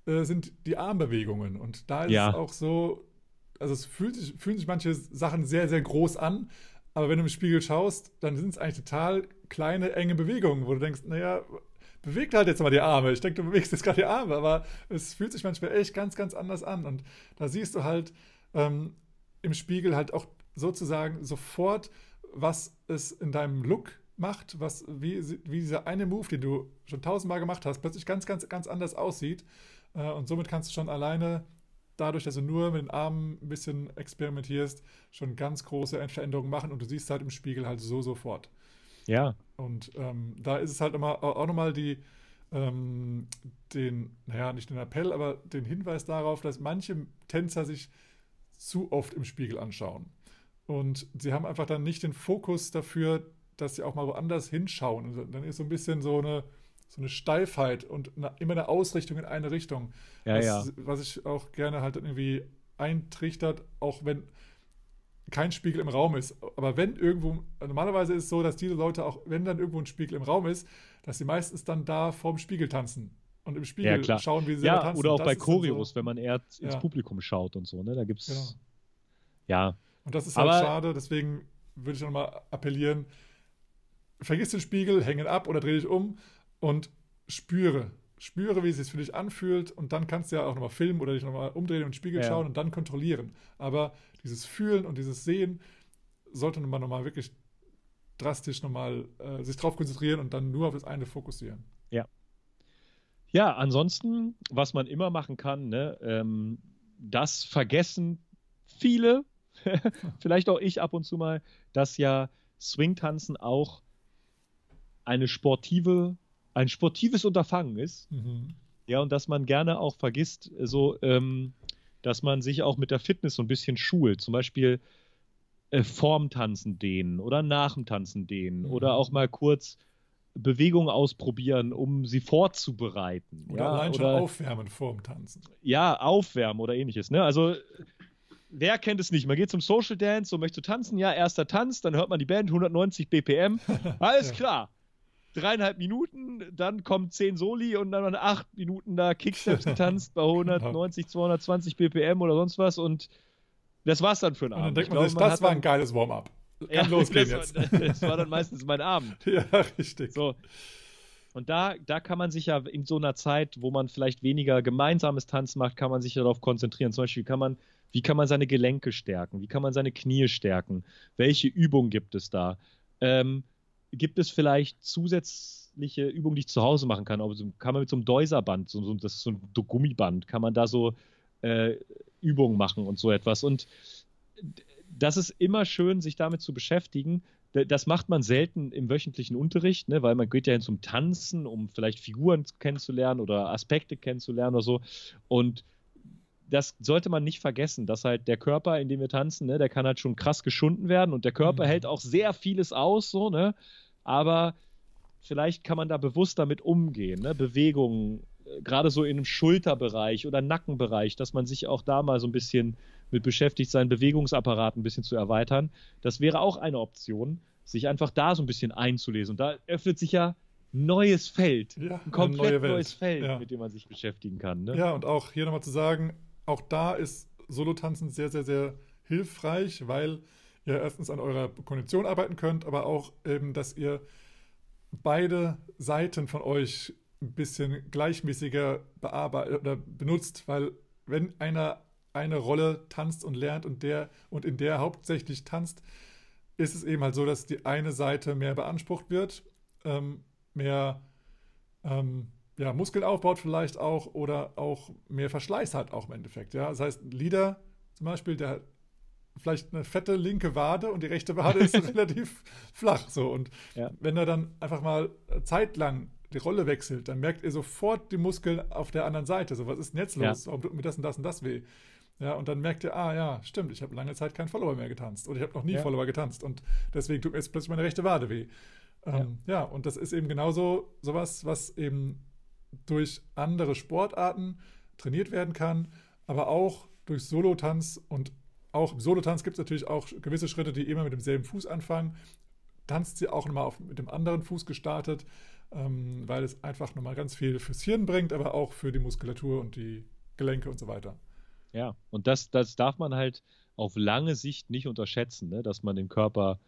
äh, sind die Armbewegungen. Und da ist ja. es auch so, also es fühlt sich, fühlen sich manche Sachen sehr, sehr groß an, aber wenn du im Spiegel schaust, dann sind es eigentlich total kleine, enge Bewegungen, wo du denkst, naja, bewegt halt jetzt mal die Arme. Ich denke, du bewegst jetzt gerade die Arme, aber es fühlt sich manchmal echt ganz, ganz anders an. Und da siehst du halt ähm, im Spiegel halt auch sozusagen sofort, was es in deinem Look macht, was, wie, wie dieser eine Move, den du schon tausendmal gemacht hast, plötzlich ganz, ganz, ganz anders aussieht. Äh, und somit kannst du schon alleine, dadurch, dass du nur mit den Armen ein bisschen experimentierst, schon ganz große Veränderungen machen und du siehst halt im Spiegel halt so sofort.
Ja.
Und ähm, da ist es halt immer, auch nochmal die, ähm, den, naja, nicht den Appell, aber den Hinweis darauf, dass manche Tänzer sich zu oft im Spiegel anschauen. Und sie haben einfach dann nicht den Fokus dafür, dass sie auch mal woanders hinschauen. Und also dann ist so ein bisschen so eine, so eine Steifheit und eine, immer eine Ausrichtung in eine Richtung.
Ja,
was,
ja.
was ich auch gerne halt irgendwie eintrichtert, auch wenn kein Spiegel im Raum ist. Aber wenn irgendwo, normalerweise ist es so, dass diese Leute auch, wenn dann irgendwo ein Spiegel im Raum ist, dass sie meistens dann da vorm Spiegel tanzen und im Spiegel
ja,
schauen, wie sie
ja, tanzen. Oder auch bei Choreos, so, wenn man eher ins ja. Publikum schaut und so, ne? Da gibt's. Genau. Ja.
Und das ist halt Aber, schade, deswegen würde ich nochmal appellieren, vergiss den Spiegel, hänge ihn ab oder dreh dich um und spüre. Spüre, wie es sich für dich anfühlt und dann kannst du ja auch nochmal filmen oder dich nochmal umdrehen und Spiegel ja. schauen und dann kontrollieren. Aber dieses Fühlen und dieses Sehen sollte man nochmal wirklich drastisch nochmal äh, sich drauf konzentrieren und dann nur auf das eine fokussieren.
Ja. Ja, ansonsten, was man immer machen kann, ne, ähm, das vergessen viele, vielleicht auch ich ab und zu mal, dass ja Swing-Tanzen auch eine sportive, ein sportives Unterfangen ist. Mhm. Ja, und dass man gerne auch vergisst, so, ähm, dass man sich auch mit der Fitness so ein bisschen schult. Zum Beispiel äh, vorm Tanzen dehnen oder nach dem Tanzen dehnen mhm. oder auch mal kurz Bewegungen ausprobieren, um sie vorzubereiten.
Oder ja, allein schon aufwärmen vorm Tanzen.
Ja, aufwärmen oder ähnliches. Ne? Also wer kennt es nicht? Man geht zum Social Dance und möchte tanzen. Ja, erster Tanz, dann hört man die Band 190 BPM. Alles ja. klar dreieinhalb Minuten, dann kommt zehn Soli und dann acht Minuten da Kicksteps getanzt bei 190, 220 BPM oder sonst was und das war's dann für einen
Abend. Und dann denkt man sich, das war ein geiles Warm-up.
Kann ja, losgehen das jetzt. War, das war dann meistens mein Abend.
Ja, richtig.
So. Und da, da kann man sich ja in so einer Zeit, wo man vielleicht weniger gemeinsames Tanzen macht, kann man sich darauf konzentrieren. Zum Beispiel kann man, wie kann man seine Gelenke stärken? Wie kann man seine Knie stärken? Welche Übungen gibt es da? Ähm, gibt es vielleicht zusätzliche Übungen, die ich zu Hause machen kann? Also kann man mit so einem Deuserband, so, so, das ist so ein Gummiband, kann man da so äh, Übungen machen und so etwas. Und das ist immer schön, sich damit zu beschäftigen. Das macht man selten im wöchentlichen Unterricht, ne, weil man geht ja hin zum Tanzen, um vielleicht Figuren kennenzulernen oder Aspekte kennenzulernen oder so. Und das sollte man nicht vergessen, dass halt der Körper, in dem wir tanzen, ne, der kann halt schon krass geschunden werden und der Körper mhm. hält auch sehr vieles aus, so, ne? Aber vielleicht kann man da bewusst damit umgehen, ne? Bewegungen, äh, gerade so in einem Schulterbereich oder Nackenbereich, dass man sich auch da mal so ein bisschen mit beschäftigt, seinen Bewegungsapparat ein bisschen zu erweitern. Das wäre auch eine Option, sich einfach da so ein bisschen einzulesen. Und da öffnet sich ja neues Feld.
Ja,
ein komplett
neue
neues Feld,
Ja.
mit dem man sich beschäftigen kann. Ne?
Ja, und auch hier nochmal zu sagen, auch da ist Solotanzen sehr, sehr, sehr hilfreich, weil ihr erstens an eurer Kondition arbeiten könnt, aber auch eben, dass ihr beide Seiten von euch ein bisschen gleichmäßiger bearbeitet oder benutzt, weil wenn einer eine Rolle tanzt und lernt und der und in der hauptsächlich tanzt, ist es eben halt so, dass die eine Seite mehr beansprucht wird, ähm, mehr ähm, ja, Muskeln aufbaut vielleicht auch oder auch mehr Verschleiß hat auch im Endeffekt. Ja? Das heißt, ein Leader zum Beispiel, der hat vielleicht eine fette linke Wade und die rechte Wade ist relativ flach. So. Und
Ja.
wenn er dann einfach mal zeitlang die Rolle wechselt, dann merkt ihr sofort die Muskeln auf der anderen Seite. So, was ist denn jetzt
Ja.
los? Warum tut mir das und das und das weh? Ja, und dann merkt ihr, ah ja, stimmt, ich habe lange Zeit keinen Follower mehr getanzt. Oder ich habe noch nie
Ja.
Follower getanzt und deswegen tut mir jetzt plötzlich meine rechte Wade weh. Ähm, ja. und das ist eben genauso sowas, was eben durch andere Sportarten trainiert werden kann, aber auch durch Solotanz und auch im Solotanz gibt es natürlich auch gewisse Schritte, die immer mit demselben Fuß anfangen. Tanzt sie auch nochmal auf, mit dem anderen Fuß gestartet, ähm, weil es einfach nochmal ganz viel fürs Hirn bringt, aber auch für die Muskulatur und die Gelenke und so weiter.
Ja, und das, das darf man halt auf lange Sicht nicht unterschätzen, ne? dass man den Körper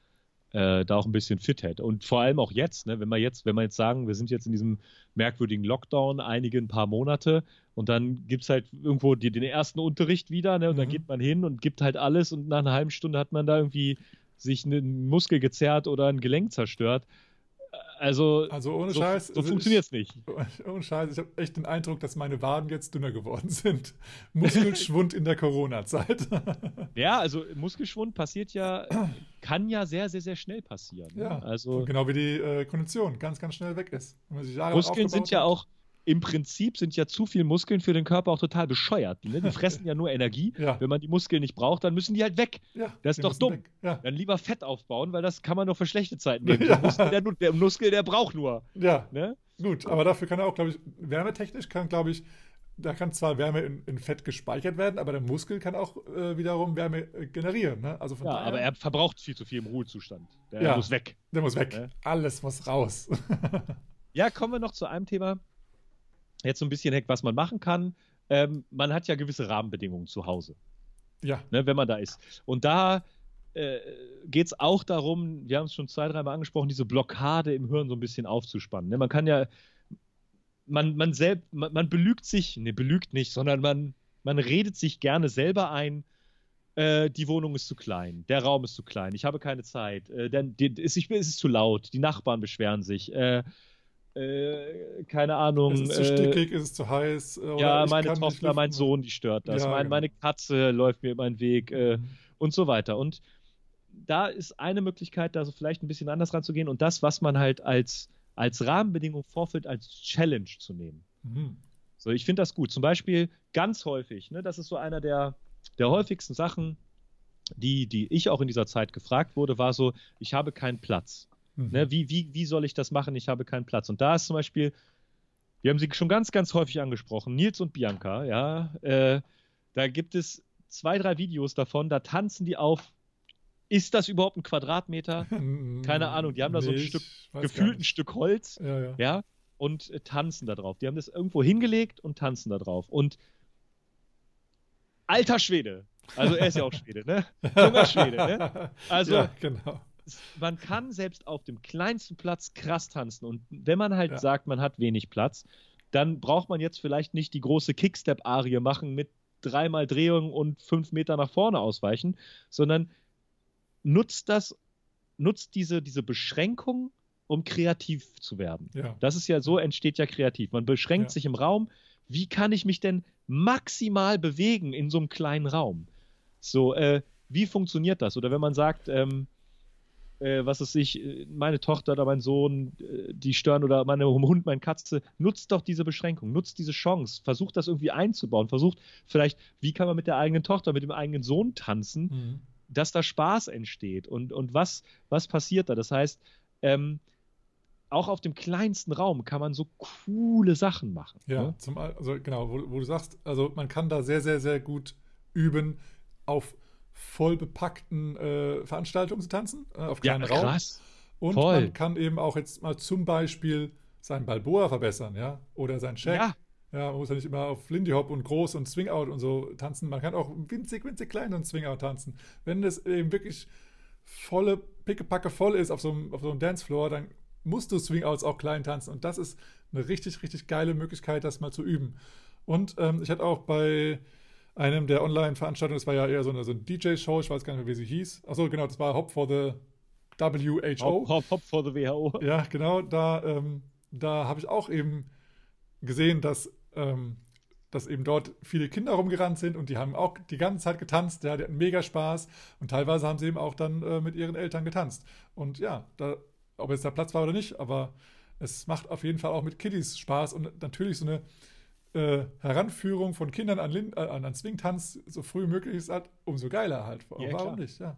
äh, da auch ein bisschen fit hält. Und vor allem auch jetzt, ne? wenn wir jetzt, wenn wir jetzt sagen, wir sind jetzt in diesem merkwürdigen Lockdown einige ein paar Monate und dann gibt es halt irgendwo die, den ersten Unterricht wieder, ne? Und dann
Mhm.
geht man hin und gibt halt alles und nach einer halben Stunde hat man da irgendwie sich einen Muskel gezerrt oder ein Gelenk zerstört. Also,
Also ohne
so,
Scheiß.
so funktioniert es nicht.
ich, ohne Scheiß, ich habe echt den Eindruck, dass meine Waden jetzt dünner geworden sind. Muskelschwund in der Corona-Zeit.
Ja, also Muskelschwund passiert ja, kann ja sehr, sehr, sehr schnell passieren. ne?
ja,
Also
genau wie die äh, Kondition ganz, ganz schnell weg ist.
Muskeln sind ja auch, im Prinzip sind ja zu viel Muskeln für den Körper auch total bescheuert. Ne? Die fressen ja nur Energie.
Ja.
Wenn man die Muskeln nicht braucht, dann müssen die halt weg.
Ja,
Das ist doch dumm.
Ja.
Dann lieber Fett aufbauen, weil das kann man doch für schlechte Zeiten nehmen. Der, Muskel, der, der Muskel, der braucht nur.
ja,
Ne?
gut. Aber dafür kann er auch, glaube ich, wärmetechnisch kann, glaube ich, da kann zwar Wärme in, in Fett gespeichert werden, aber der Muskel kann auch äh, wiederum Wärme äh, generieren. Ne? Also von
Ja,
daher,
aber er verbraucht viel zu viel im Ruhezustand. Der
Ja.
muss weg.
der muss weg.
Ne?
Alles muss raus.
Ja, kommen wir noch zu einem Thema. Jetzt so ein bisschen, Heck, was man machen kann. Ähm, man hat ja gewisse Rahmenbedingungen zu Hause.
ja,
ne, wenn man da ist. Und da äh, geht es auch darum, wir haben es schon zwei, dreimal angesprochen, diese Blockade im Hirn so ein bisschen aufzuspannen. Ne? Man kann ja, man, man selbst, man, man belügt sich, ne, belügt nicht, sondern man, man redet sich gerne selber ein, äh, die Wohnung ist zu klein, der Raum ist zu klein, ich habe keine Zeit, äh, denn die, es, ich, es ist zu laut, die Nachbarn beschweren sich, äh, äh, keine Ahnung.
es ist zu
äh,
stickig, ist es zu heiß. äh, oder
ja, meine Tochter, mein. Sohn, die stört das.
Ja,
mein,
genau.
Meine Katze läuft mir über den Weg äh,
Mhm.
und so weiter. Und da ist eine Möglichkeit, da so vielleicht ein bisschen anders ranzugehen und das, was man halt als, als Rahmenbedingung vorführt, als Challenge zu nehmen.
Mhm.
So, ich finde das gut. Zum Beispiel ganz häufig, ne, das ist so einer der, der häufigsten Sachen, die, die ich auch in dieser Zeit gefragt wurde, war so, ich habe keinen Platz.
Mhm.
Ne, wie, wie, wie soll ich das machen? Ich habe keinen Platz. Und da ist zum Beispiel, wir haben sie schon ganz, ganz häufig angesprochen, Nils und Bianca, ja, äh, da gibt es zwei, drei Videos davon, da tanzen die auf. Ist das überhaupt ein Quadratmeter? Keine Ahnung, die haben da so ein
Nee,
Stück, Gefühlt ein. Stück Holz,
Ja, ja.
ja, und äh, tanzen da drauf. Die haben das irgendwo hingelegt und tanzen da drauf. Und alter Schwede. Also er ist ja auch Schwede, ne? Junger Schwede, ne? Also
ja, genau.
Man kann selbst auf dem kleinsten Platz krass tanzen. Und wenn man halt
Ja.
sagt, man hat wenig Platz, dann braucht man jetzt vielleicht nicht die große Kickstep-Arie machen mit dreimal Drehung und fünf Meter nach vorne ausweichen, sondern nutzt das, nutzt diese, diese Beschränkung, um kreativ zu werden.
Ja.
Das ist ja so, entsteht ja kreativ. Man beschränkt
Ja.
sich im Raum. Wie kann ich mich denn maximal bewegen in so einem kleinen Raum? So, äh, wie funktioniert das? Oder wenn man sagt, ähm, äh, was ist ich, äh, meine Tochter oder mein Sohn, äh, die stören oder meine Hund, meine Katze, nutzt doch diese Beschränkung, nutzt diese Chance, versucht das irgendwie einzubauen, versucht vielleicht, wie kann man mit der eigenen Tochter, mit dem eigenen Sohn tanzen,
Mhm.
dass da Spaß entsteht und, und was, was passiert da? Das heißt, ähm, auch auf dem kleinsten Raum kann man so coole Sachen machen.
Ja,
Ne?
zum, Al- also genau, wo, wo du sagst, also man kann da sehr, sehr, sehr gut üben, auf voll bepackten äh, Veranstaltungen zu tanzen, äh, auf
Ja,
kleinen Raum.
krass.
Und
voll.
man kann eben auch jetzt mal zum Beispiel seinen Balboa verbessern, ja, oder sein Check. Ja. Ja, man muss ja nicht immer auf Lindy Hop und groß und Swing-Out und so tanzen. Man kann auch winzig, winzig klein und Swing-Out tanzen. Wenn das eben wirklich volle, pickepacke voll ist auf so einem, auf so einem Dancefloor, dann musst du Swing-Outs auch klein tanzen. Und das ist eine richtig, richtig geile Möglichkeit, das mal zu üben. Und ähm, ich hatte auch bei einem der Online-Veranstaltungen, das war ja eher so eine, so eine DJ-Show, ich weiß gar nicht mehr, wie sie hieß. Achso, genau, das war Hop for the WHO.
Hop, Hop for the WHO.
Ja, genau, da, ähm, da habe ich auch eben gesehen, dass, ähm, dass eben dort viele Kinder rumgerannt sind und die haben auch die ganze Zeit getanzt, ja, die hatten mega Spaß und teilweise haben sie eben auch dann äh, mit ihren Eltern getanzt. Und ja, da, ob jetzt der Platz war oder nicht, aber es macht auf jeden Fall auch mit Kiddies Spaß und natürlich so eine äh, Heranführung von Kindern an, Lin, äh, an Swing-Tanz so früh möglich ist, umso geiler halt. Ja, Warum klar. nicht? Ja.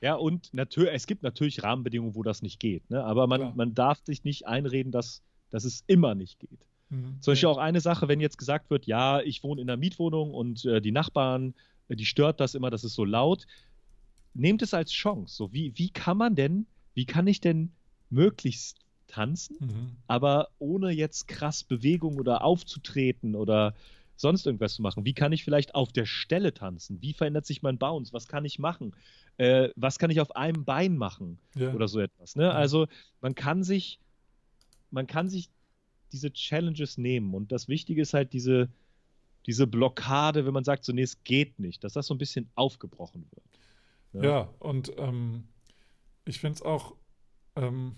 Ja, und natürlich, es gibt natürlich Rahmenbedingungen, wo das nicht geht. Ne? Aber man, man darf sich nicht einreden, dass, dass es immer nicht geht. Mhm. Zum Beispiel auch eine Sache, wenn jetzt gesagt wird, ja, ich wohne in einer Mietwohnung und äh, die Nachbarn, äh, die stört das immer, das ist so laut. Nehmt es als Chance. So, wie, wie kann man denn, wie kann ich denn möglichst tanzen, mhm. aber ohne jetzt krass Bewegung oder aufzutreten oder sonst irgendwas zu machen. Wie kann ich vielleicht auf der Stelle tanzen? Wie verändert sich mein Bounce? Was kann ich machen? Äh, was kann ich auf einem Bein machen? Ja. Oder so etwas. Ne? Also man kann sich, man kann sich diese Challenges nehmen. Und das Wichtige ist halt diese, diese Blockade, wenn man sagt, so, nee, geht nicht, dass das so ein bisschen aufgebrochen wird.
Ja, ja und ähm, ich finde es auch, ähm,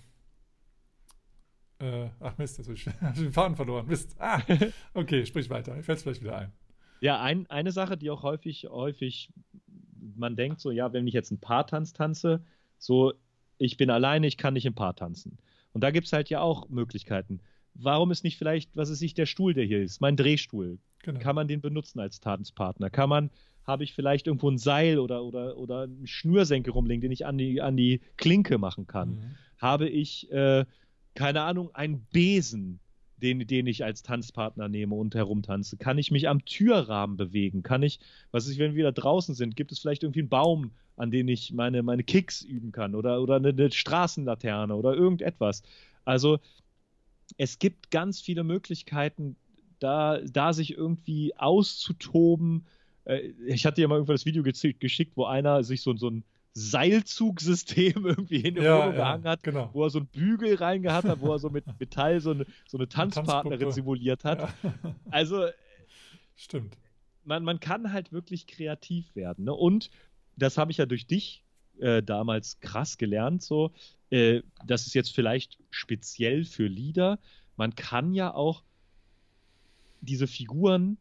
äh, ach Mist, jetzt habe ich den Faden verloren. Mist. Ah, okay, sprich weiter. Ich fällt es vielleicht wieder ein.
Ja, ein, eine Sache, die auch häufig, häufig man denkt so, ja, wenn ich jetzt einen Paartanz tanze, so, ich bin alleine, ich kann nicht im Paar tanzen. Und da gibt es halt ja auch Möglichkeiten warum ist nicht vielleicht, was ist sich der Stuhl, der hier ist, mein Drehstuhl? Genau. Kann man den benutzen als Tanzpartner? Kann man, habe ich vielleicht irgendwo ein Seil oder, oder, oder eine Schnürsenkel rumlegen, den ich an die, an die Klinke machen kann? Mhm. Habe ich, äh, keine Ahnung, einen Besen, den, den ich als Tanzpartner nehme und herumtanze? Kann ich mich am Türrahmen bewegen? Kann ich, was ist, wenn wir da draußen sind, gibt es vielleicht irgendwie einen Baum, an dem ich meine, meine Kicks üben kann oder, oder eine, eine Straßenlaterne oder irgendetwas? Also es gibt ganz viele Möglichkeiten, da, da sich irgendwie auszutoben. Äh, ich hatte ja mal irgendwann das Video geschickt, wo einer sich so, so ein Seilzugsystem irgendwie in der ja, ja, gehangen hat, genau. wo er so einen Bügel reingehabt hat, wo er so mit Metall so eine, so eine Tanzpartnerin simuliert hat. Ja. Also
stimmt.
Man, man kann halt wirklich kreativ werden. Ne? Und das habe ich ja durch dich äh, damals krass gelernt, so, äh, das ist jetzt vielleicht speziell für Lieder. Man kann ja auch diese Figuren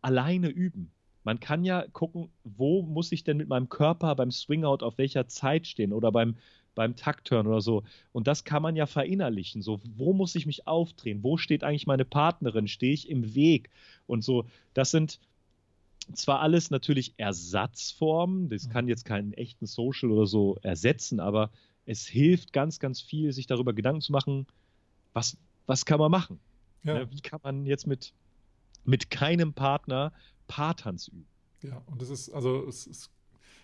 alleine üben. Man kann ja gucken, wo muss ich denn mit meinem Körper beim Swingout auf welcher Zeit stehen oder beim, beim Taktturn oder so. Und das kann man ja verinnerlichen. So, wo muss ich mich aufdrehen? Wo steht eigentlich meine Partnerin? Stehe ich im Weg? Und so, das sind, zwar alles natürlich Ersatzformen, das mhm. kann jetzt keinen echten Social oder so ersetzen, aber es hilft ganz, ganz viel, sich darüber Gedanken zu machen, was, was kann man machen? Ja. Ne, wie kann man jetzt mit, mit keinem Partner Paartanz üben?
Ja, und das ist, also es ist,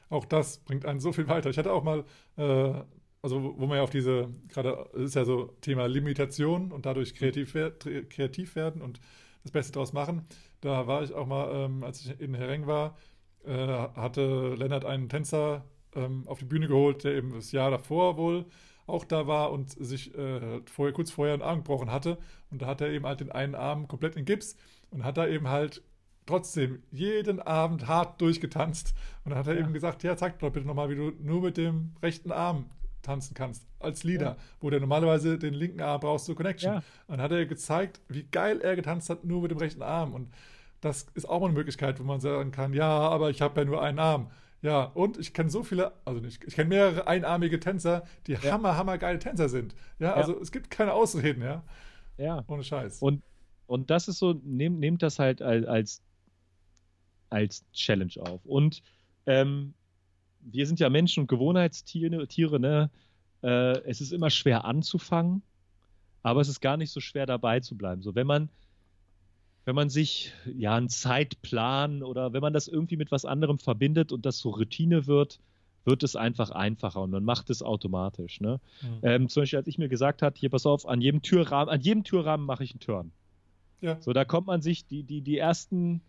auch das bringt einen so viel weiter. Ich hatte auch mal, äh, also wo man ja auf diese, gerade, es ist ja so Thema Limitation und dadurch kreativ, kreativ werden und das Beste daraus machen. Da war ich auch mal, ähm, als ich in Hereng war, äh, hatte Lennart einen Tänzer ähm, auf die Bühne geholt, der eben das Jahr davor wohl auch da war und sich äh, vorher, kurz vorher einen Arm gebrochen hatte. Und da hat er eben halt den einen Arm komplett in Gips und hat da eben halt trotzdem jeden Abend hart durchgetanzt. Und dann hat er ja. eben gesagt, ja, zeig doch bitte nochmal, wie du nur mit dem rechten Arm tanzen kannst, als Leader, ja. wo du normalerweise den linken Arm brauchst zur Connection. Ja. Und dann hat er gezeigt, wie geil er getanzt hat, nur mit dem rechten Arm. Und das ist auch mal eine Möglichkeit, wo man sagen kann, ja, aber ich habe ja nur einen Arm. Ja, und ich kenne so viele, also nicht, ich kenne mehrere einarmige Tänzer, die ja. hammer, hammer geile Tänzer sind. Ja, also es gibt keine Ausreden, ja.
Ja.
Ohne Scheiß.
Und, und das ist so, nehmt, nehmt das halt als, als Challenge auf. Und ähm, wir sind ja Menschen und Gewohnheitstiere, Tiere, ne? Äh, es ist immer schwer anzufangen, aber es ist gar nicht so schwer dabei zu bleiben. So, wenn man wenn man sich ja einen Zeitplan oder wenn man das irgendwie mit was anderem verbindet und das so Routine wird, wird es einfach einfacher und man macht es automatisch. Ne? Mhm. Ähm, zum Beispiel, als ich mir gesagt habe, hier pass auf, an jedem Türrahmen, an jedem Türrahmen mache ich einen Turn. Ja. So, da kommt man sich die, die, die ersten,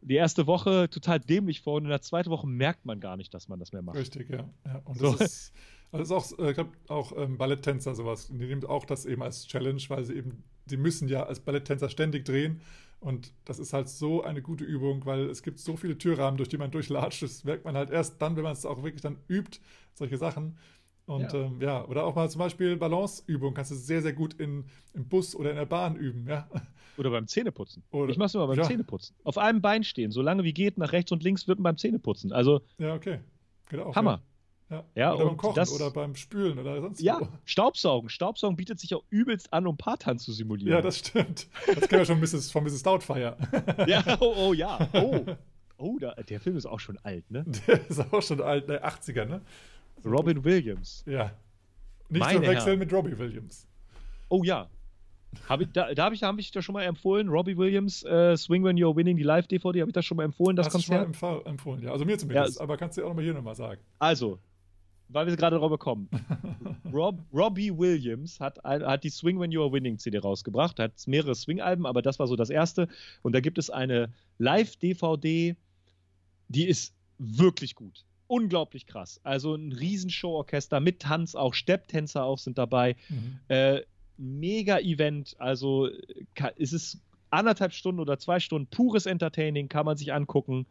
die erste Woche total dämlich vor und in der zweiten Woche merkt man gar nicht, dass man das mehr macht.
Richtig, ja. ja. Und so. das ist, also auch, äh, ich glaube, auch ähm, Balletttänzer sowas, die nehmen auch das eben als Challenge, weil sie eben, sie müssen ja als Balletttänzer ständig drehen und das ist halt so eine gute Übung, weil es gibt so viele Türrahmen, durch die man durchlatscht. Das merkt man halt erst dann, wenn man es auch wirklich dann übt, solche Sachen. Und ja. Ähm, ja, oder auch mal zum Beispiel Balanceübung kannst du sehr, sehr gut in, im Bus oder in der Bahn üben, ja.
Oder beim Zähneputzen. Oder, ich mach's immer beim ja. Zähneputzen. Auf einem Bein stehen, so lange wie geht, nach rechts und links wird man beim Zähneputzen. Also.
Ja, okay.
Auch, Hammer.
Ja. ja. oder beim Kochen das, oder beim Spülen oder sonst
Ja, wo. Staubsaugen. Staubsaugen bietet sich auch übelst an, um Partan zu simulieren.
Ja, das stimmt. Das kennen wir schon Mrs., von Mrs. Doubtfire.
ja, oh, oh ja. Oh, oh da, der Film ist auch schon alt, ne?
Der ist auch schon alt, der 80er, ne?
Robin Williams.
Ja. Nicht Meine zu wechseln mit Robbie Williams.
Oh ja. Hab ich, da da habe ich, hab ich das schon mal empfohlen. Robbie Williams, äh, Swing When You're Winning, die Live-DVD, habe ich das schon mal empfohlen, das Hast Konzert?
Schon mal empfohlen, ja. Also mir zumindest, ja. aber kannst du auch nochmal hier nochmal sagen.
Also, weil wir gerade darüber kommen. Rob, Robbie Williams hat, hat die Swing When You're Winning CD rausgebracht, hat mehrere Swing-Alben, aber das war so das erste. Und da gibt es eine Live-DVD, die ist wirklich gut. Unglaublich krass. Also ein Riesenshow-Orchester mit Tanz, auch Stepptänzer auch sind dabei. Mhm. Äh, Mega-Event, also ist es anderthalb Stunden oder zwei Stunden pures Entertaining, kann man sich angucken.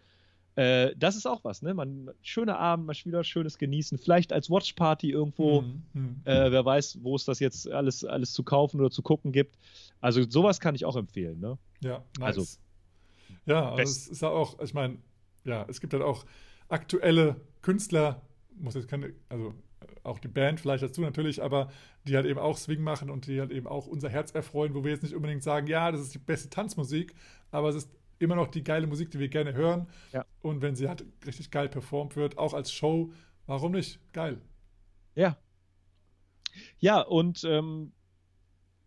Äh, das ist auch was, ne? Man, schöner Abend, mal wieder schönes Genießen. Vielleicht als Watchparty irgendwo. Mhm, mh, äh, wer weiß, wo es das jetzt alles, alles zu kaufen oder zu gucken gibt. Also sowas kann ich auch empfehlen, ne?
Ja, nice. Also, ja, also es ist ja auch, ich meine, ja, es gibt halt auch aktuelle Künstler, muss jetzt keine, also auch die Band vielleicht dazu natürlich, aber die halt eben auch Swing machen und die halt eben auch unser Herz erfreuen, wo wir jetzt nicht unbedingt sagen, ja, das ist die beste Tanzmusik, aber es ist immer noch die geile Musik, die wir gerne hören. Ja. Und wenn sie halt richtig geil performt wird, auch als Show, warum nicht? Geil.
Ja. Ja, und ähm,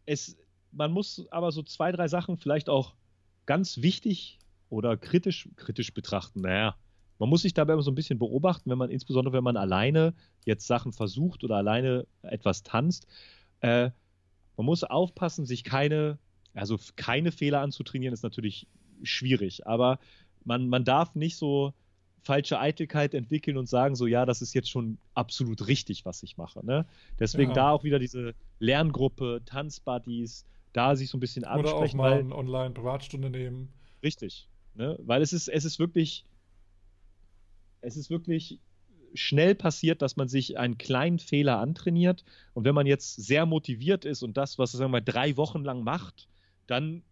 es, man muss aber so zwei, drei Sachen vielleicht auch ganz wichtig oder kritisch, kritisch betrachten. Naja, man muss sich dabei immer so ein bisschen beobachten, wenn man, insbesondere wenn man alleine jetzt Sachen versucht oder alleine etwas tanzt. Äh, man muss aufpassen, sich keine, also keine Fehler anzutrainieren, ist natürlich schwierig. Aber man, man darf nicht so falsche Eitelkeit entwickeln und sagen, so ja, das ist jetzt schon absolut richtig, was ich mache. Ne? Deswegen ja. da auch wieder diese Lerngruppe, Tanzbuddies, da sich so ein bisschen
ansprechen. Oder auch mal eine Online-Privatstunde nehmen.
Richtig. Ne? Weil es ist, es ist wirklich, es ist wirklich schnell passiert, dass man sich einen kleinen Fehler antrainiert. Und wenn man jetzt sehr motiviert ist und das, was sagen wir mal, drei Wochen lang macht, dann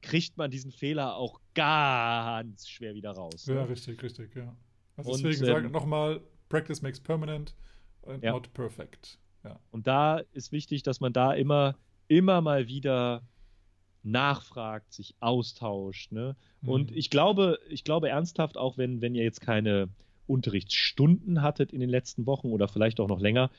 kriegt man diesen Fehler auch ganz schwer wieder raus.
Ja, ne? richtig, richtig, ja. Also und, deswegen ähm, sage ich nochmal, Practice makes permanent and ja. not perfect. Ja.
Und da ist wichtig, dass man da immer, immer mal wieder nachfragt, sich austauscht. Ne? Mhm. Und ich glaube, ich glaube ernsthaft, auch wenn, wenn ihr jetzt keine Unterrichtsstunden hattet in den letzten Wochen oder vielleicht auch noch länger,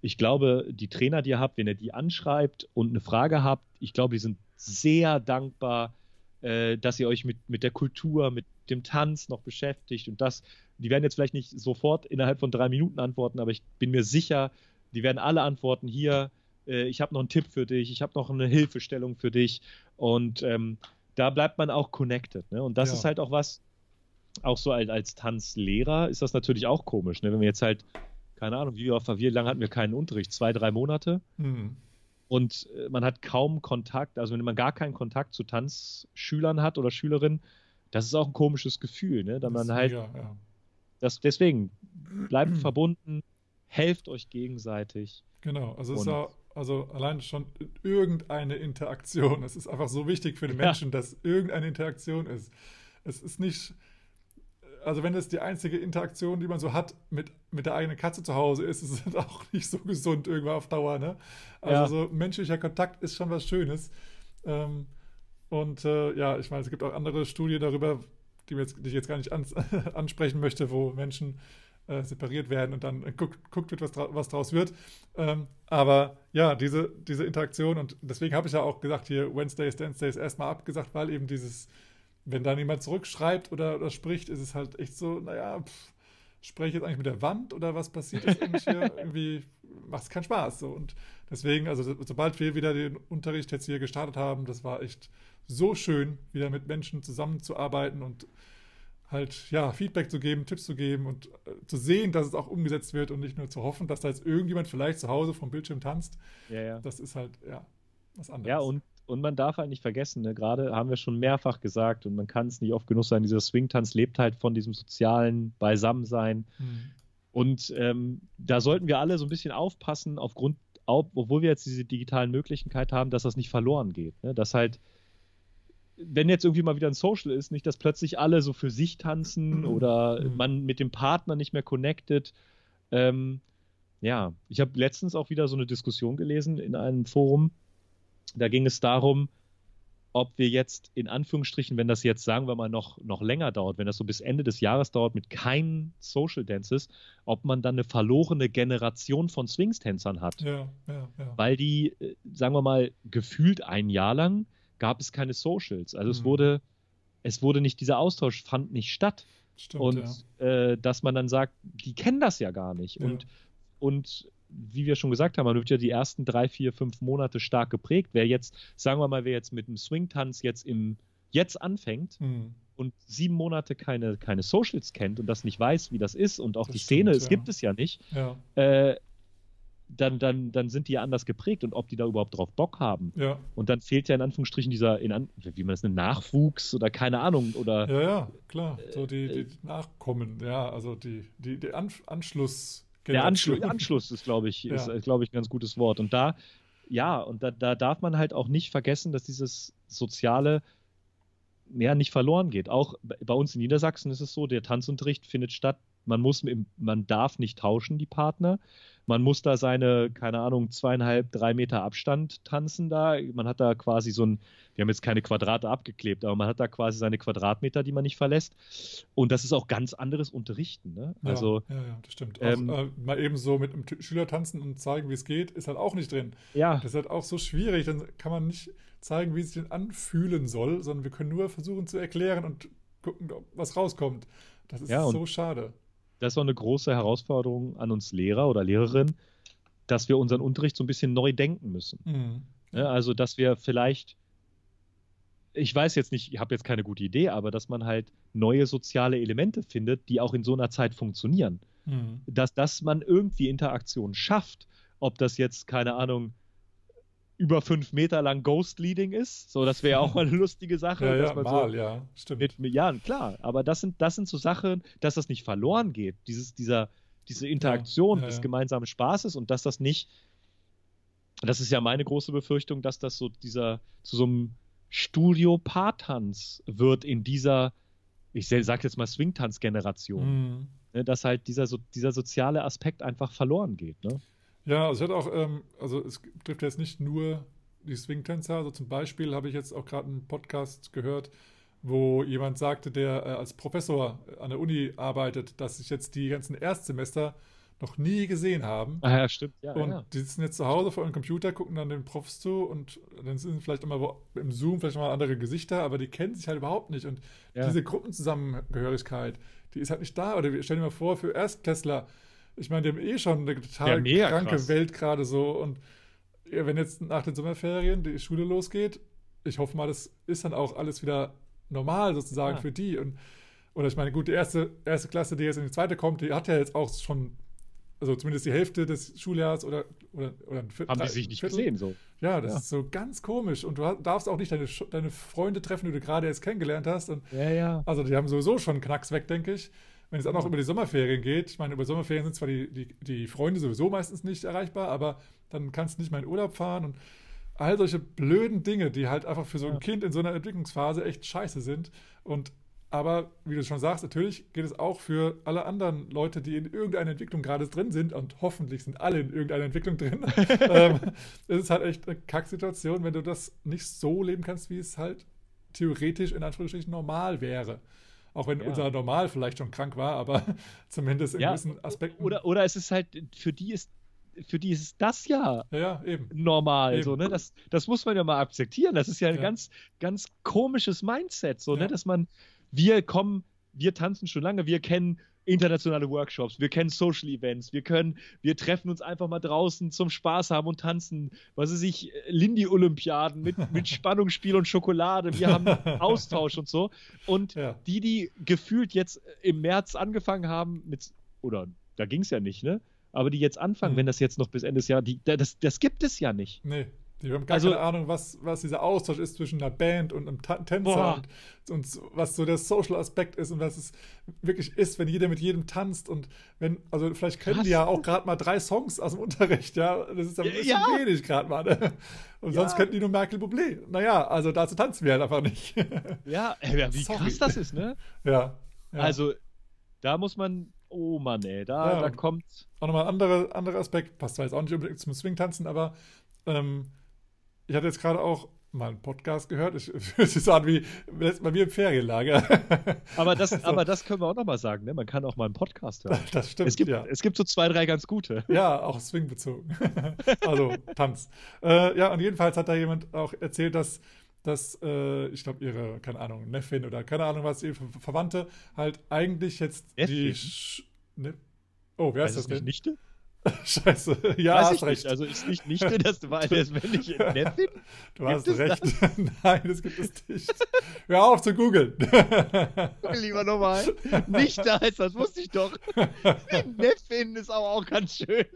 ich glaube, die Trainer, die ihr habt, wenn ihr die anschreibt und eine Frage habt, ich glaube, die sind sehr dankbar, äh, dass ihr euch mit, mit der Kultur, mit dem Tanz noch beschäftigt. Und das, die werden jetzt vielleicht nicht sofort innerhalb von drei Minuten antworten, aber ich bin mir sicher, die werden alle antworten hier. Äh, ich habe noch einen Tipp für dich, ich habe noch eine Hilfestellung für dich. Und ähm, da bleibt man auch connected. Ne? Und das ja. ist halt auch was, auch so als, als Tanzlehrer ist das natürlich auch komisch. Ne? Wenn wir jetzt halt, keine Ahnung, wie, wie lange hatten wir keinen Unterricht? Zwei, drei Monate? Mhm und äh, man hat kaum Kontakt, also wenn man gar keinen Kontakt zu Tanzschülern hat oder Schülerinnen, das ist auch ein komisches Gefühl, ne? Da man halt, mega, ja. das, deswegen bleibt verbunden, helft euch gegenseitig.
Genau, also es ist auch, also allein schon irgendeine Interaktion. Es ist einfach so wichtig für den Menschen, ja. dass irgendeine Interaktion ist. Es ist nicht, also wenn es die einzige Interaktion, die man so hat mit, mit der eigenen Katze zu Hause ist, ist es auch nicht so gesund irgendwann auf Dauer. Ne? Also ja. so menschlicher Kontakt ist schon was Schönes. Ähm, und äh, ja, ich meine, es gibt auch andere Studien darüber, die, jetzt, die ich jetzt gar nicht ans, ansprechen möchte, wo Menschen äh, separiert werden und dann guckt, guckt wird, was, was draus wird. Ähm, aber ja, diese, diese Interaktion und deswegen habe ich ja auch gesagt, hier Wednesdays, Wednesdays erstmal abgesagt, weil eben dieses wenn da niemand zurückschreibt oder, oder spricht, ist es halt echt so, naja, pff, spreche ich jetzt eigentlich mit der Wand oder was passiert jetzt eigentlich hier? Irgendwie macht es keinen Spaß. So. Und deswegen, also sobald wir wieder den Unterricht jetzt hier gestartet haben, das war echt so schön, wieder mit Menschen zusammenzuarbeiten und halt ja Feedback zu geben, Tipps zu geben und äh, zu sehen, dass es auch umgesetzt wird und nicht nur zu hoffen, dass da jetzt irgendjemand vielleicht zu Hause vom Bildschirm tanzt. Ja, ja. Das ist halt ja was anderes.
Ja und und man darf halt nicht vergessen, ne, gerade haben wir schon mehrfach gesagt und man kann es nicht oft genug sagen, dieser Swing-Tanz lebt halt von diesem sozialen Beisammensein. Mhm. Und ähm, da sollten wir alle so ein bisschen aufpassen, aufgrund, obwohl wir jetzt diese digitalen Möglichkeiten haben, dass das nicht verloren geht. Ne? Dass halt wenn jetzt irgendwie mal wieder ein Social ist, nicht, dass plötzlich alle so für sich tanzen mhm. oder mhm. man mit dem Partner nicht mehr connected. Ähm, ja, ich habe letztens auch wieder so eine Diskussion gelesen in einem Forum. Da ging es darum, ob wir jetzt in Anführungsstrichen, wenn das jetzt, sagen wir mal, noch, noch länger dauert, wenn das so bis Ende des Jahres dauert mit keinen Social Dances, ob man dann eine verlorene Generation von Swingstänzern hat. Ja, ja, ja. Weil die, äh, sagen wir mal, gefühlt ein Jahr lang gab es keine Socials. Also mhm. es wurde, es wurde nicht, dieser Austausch fand nicht statt. Stimmt, und ja. äh, dass man dann sagt, die kennen das ja gar nicht. Und, und wie wir schon gesagt haben, man wird ja die ersten drei, vier, fünf Monate stark geprägt. Wer jetzt, sagen wir mal, wer jetzt mit dem Swing-Tanz jetzt im jetzt anfängt mhm. und sieben Monate keine, keine Socials kennt und das nicht weiß, wie das ist und auch das die Szene, stimmt, es ja. gibt es ja nicht, ja. Äh, dann, dann, dann sind die ja anders geprägt und ob die da überhaupt drauf Bock haben. Ja. Und dann fehlt ja in Anführungsstrichen dieser, in An wie man das nennt, Nachwuchs oder keine Ahnung. Oder,
ja, ja, klar. So die, die äh, Nachkommen, ja, also die, die, die An Anschluss.
Der Anschluss, Anschluss ist, glaube ich, ja. ist, glaube ich, ein ganz gutes Wort. Und da, ja, und da, da darf man halt auch nicht vergessen, dass dieses soziale ja nicht verloren geht. Auch bei uns in Niedersachsen ist es so, der Tanzunterricht findet statt. Man muss, man darf nicht tauschen, die Partner. Man muss da seine, keine Ahnung, zweieinhalb, drei Meter Abstand tanzen da. Man hat da quasi so ein, wir haben jetzt keine Quadrate abgeklebt, aber man hat da quasi seine Quadratmeter, die man nicht verlässt. Und das ist auch ganz anderes Unterrichten. Ne?
Also, ja, ja, ja, das stimmt. Ähm, auch, äh, mal eben so mit einem Schüler tanzen und zeigen, wie es geht, ist halt auch nicht drin. Ja. Das ist halt auch so schwierig. Dann kann man nicht zeigen, wie es sich denn anfühlen soll, sondern wir können nur versuchen zu erklären und gucken, was rauskommt. Das ist ja, so schade
das ist auch eine große Herausforderung an uns Lehrer oder Lehrerinnen, dass wir unseren Unterricht so ein bisschen neu denken müssen. Mhm. Ja, also, dass wir vielleicht, ich weiß jetzt nicht, ich habe jetzt keine gute Idee, aber dass man halt neue soziale Elemente findet, die auch in so einer Zeit funktionieren. Mhm. Dass, dass man irgendwie Interaktion schafft, ob das jetzt, keine Ahnung, über fünf Meter lang Ghost Leading ist. So, das wäre ja auch mal eine lustige Sache.
ja, ja, mal, so ja, stimmt.
Mit, ja, klar. Aber das sind, das sind so Sachen, dass das nicht verloren geht. Dieses, dieser, diese Interaktion ja, ja, des gemeinsamen Spaßes und dass das nicht, das ist ja meine große Befürchtung, dass das so dieser, zu so einem Studio-Paartanz wird in dieser, ich sage jetzt mal Swingtanz-Generation. Mhm. Ne, dass halt dieser, so, dieser soziale Aspekt einfach verloren geht. Ne?
Ja, also ich hatte auch, ähm, also es trifft jetzt nicht nur die Swing-Tänzer, also zum Beispiel habe ich jetzt auch gerade einen Podcast gehört, wo jemand sagte, der äh, als Professor an der Uni arbeitet, dass sich jetzt die ganzen Erstsemester noch nie gesehen haben.
Ah ja, stimmt. Ja,
und
ja.
die sitzen jetzt zu Hause vor ihrem Computer, gucken dann den Profs zu und dann sind vielleicht immer im Zoom vielleicht mal andere Gesichter, aber die kennen sich halt überhaupt nicht. Und ja. diese Gruppenzusammengehörigkeit, die ist halt nicht da. Oder stell dir mal vor, für Erstklässler, ich meine, die haben eh schon eine total ja, kranke krass. Welt gerade so. Und wenn jetzt nach den Sommerferien die Schule losgeht, ich hoffe mal, das ist dann auch alles wieder normal sozusagen ja. für die. Und, oder ich meine, gut, die erste, erste Klasse, die jetzt in die zweite kommt, die hat ja jetzt auch schon, also zumindest die Hälfte des Schuljahres oder, oder, oder
ein Viertel. Haben die sich nicht Viertel. gesehen so.
Ja, das ja. ist so ganz komisch. Und du darfst auch nicht deine, deine Freunde treffen, die du gerade jetzt kennengelernt hast. Und
ja, ja.
Also die haben sowieso schon Knacks weg, denke ich. Wenn es auch noch über die Sommerferien geht, ich meine, über Sommerferien sind zwar die, die, die Freunde sowieso meistens nicht erreichbar, aber dann kannst du nicht mal in Urlaub fahren und all solche blöden Dinge, die halt einfach für so ein ja. Kind in so einer Entwicklungsphase echt scheiße sind. Und aber, wie du schon sagst, natürlich geht es auch für alle anderen Leute, die in irgendeiner Entwicklung gerade drin sind, und hoffentlich sind alle in irgendeiner Entwicklung drin. ähm, es ist halt echt eine Kacksituation, wenn du das nicht so leben kannst, wie es halt theoretisch in Anführungsstrichen normal wäre. Auch wenn ja. unser Normal vielleicht schon krank war, aber zumindest in ja, gewissen Aspekten.
Oder, oder es ist halt, für die ist für die ist das ja,
ja
normal. Eben. So, ne? das, das muss man ja mal akzeptieren. Das ist ja ein ja. ganz, ganz komisches Mindset, so, ne? dass man, wir kommen, wir tanzen schon lange, wir kennen internationale Workshops, wir kennen Social Events, wir können, wir treffen uns einfach mal draußen zum Spaß haben und tanzen. Was ist ich, Lindy-Olympiaden mit, mit Spannungsspiel und Schokolade, wir haben Austausch und so. Und ja. die, die gefühlt jetzt im März angefangen haben mit, oder da ging es ja nicht, ne? Aber die jetzt anfangen, mhm. wenn das jetzt noch bis Ende des Jahres, das, das gibt es ja nicht.
Nee. Die haben gar also, keine Ahnung, was, was dieser Austausch ist zwischen einer Band und einem Tänzer und, und, was so der Social-Aspekt ist und was es wirklich ist, wenn jeder mit jedem tanzt und wenn, also vielleicht kennen die ja auch gerade mal drei Songs aus dem Unterricht, ja. Das ist ja ein bisschen ja. wenig gerade mal. Ne? Und ja. sonst könnten die nur Merkel Bublé. Naja, also dazu tanzen wir halt einfach nicht.
ja, wie Sorry. krass das ist, ne?
Ja.
ja. Also, da muss man Oh Mann, ey, da, da kommt.
Auch nochmal ein anderer, anderer Aspekt, passt zwar jetzt auch nicht unbedingt zum Swing-Tanzen, aber ähm, ich hatte jetzt gerade auch mal einen Podcast gehört. Es ist so an wie bei mir im Ferienlager.
Aber das, so. aber das können wir auch nochmal sagen, ne? Man kann auch mal einen Podcast hören.
Das stimmt.
Es gibt,
ja.
es gibt so zwei, drei ganz gute.
Ja, auch swingbezogen. also Tanz. Äh, ja, und jedenfalls hat da jemand auch erzählt, dass dass, äh, ich glaube, ihre, keine Ahnung, Neffin oder keine Ahnung was, ihre Verwandte halt eigentlich jetzt Neffin? die. Sch ne oh, wer ist das
denn? Nichte?
Scheiße, ja,
Weiß hast recht. Nicht. Also ist nicht Nichte, dass du weißt, das männliche Neffen?
Du gibt hast recht. Nein, das gibt es nicht. Hör auf zu googeln.
Lieber nochmal. Nichte heißt das, wusste ich doch. Neffin ist aber auch ganz schön.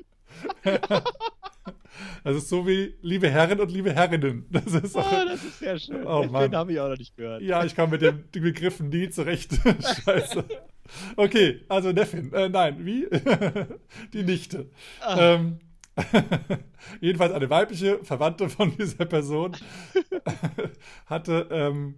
Das ist so wie liebe Herren und liebe Herrinnen.
Das ist, auch, oh, das ist sehr schön. Oh, Den habe ich auch noch nicht gehört.
Ja, ich komme mit den Begriffen nie zurecht. Scheiße. Okay, also Neffin. Äh, nein, wie? Die Nichte. Ah. Ähm, jedenfalls eine weibliche Verwandte von dieser Person hatte ähm,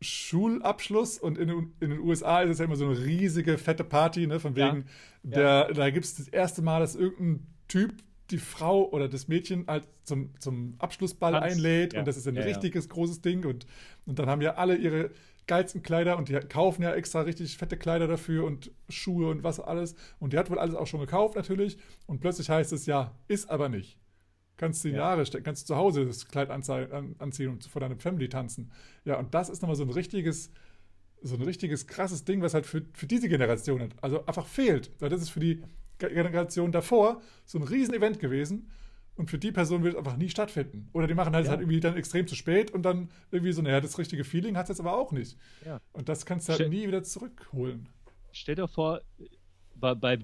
Schulabschluss und in, in, den USA ist es ja immer so eine riesige, fette Party, ne, von wegen, ja. Der, ja. da gibt es das erste Mal, dass irgendein Typ die Frau oder das Mädchen halt zum, zum Abschlussball Tanz. einlädt ja. und das ist ein richtiges großes Ding und, und dann haben ja alle ihre geilsten Kleider und die kaufen ja extra richtig fette Kleider dafür und Schuhe und was alles. Und die hat wohl alles auch schon gekauft natürlich. Und plötzlich heißt es ja, ist aber nicht. Kannst du die ja. Jahre stecken, kannst du zu Hause das Kleid anziehen und vor deiner Family tanzen. Ja, und das ist nochmal so ein richtiges, so ein richtiges krasses Ding, was halt für, für diese Generation also einfach fehlt. Weil das ist für die Generation davor so ein Riesenevent gewesen. Und für die Person wird es einfach nie stattfinden. Oder die machen halt, ja. halt irgendwie dann extrem zu spät und dann irgendwie so, naja, das richtige Feeling hat es jetzt aber auch nicht. Ja. Und das kannst du halt Stell, nie wieder zurückholen.
Stell dir vor, bei, bei,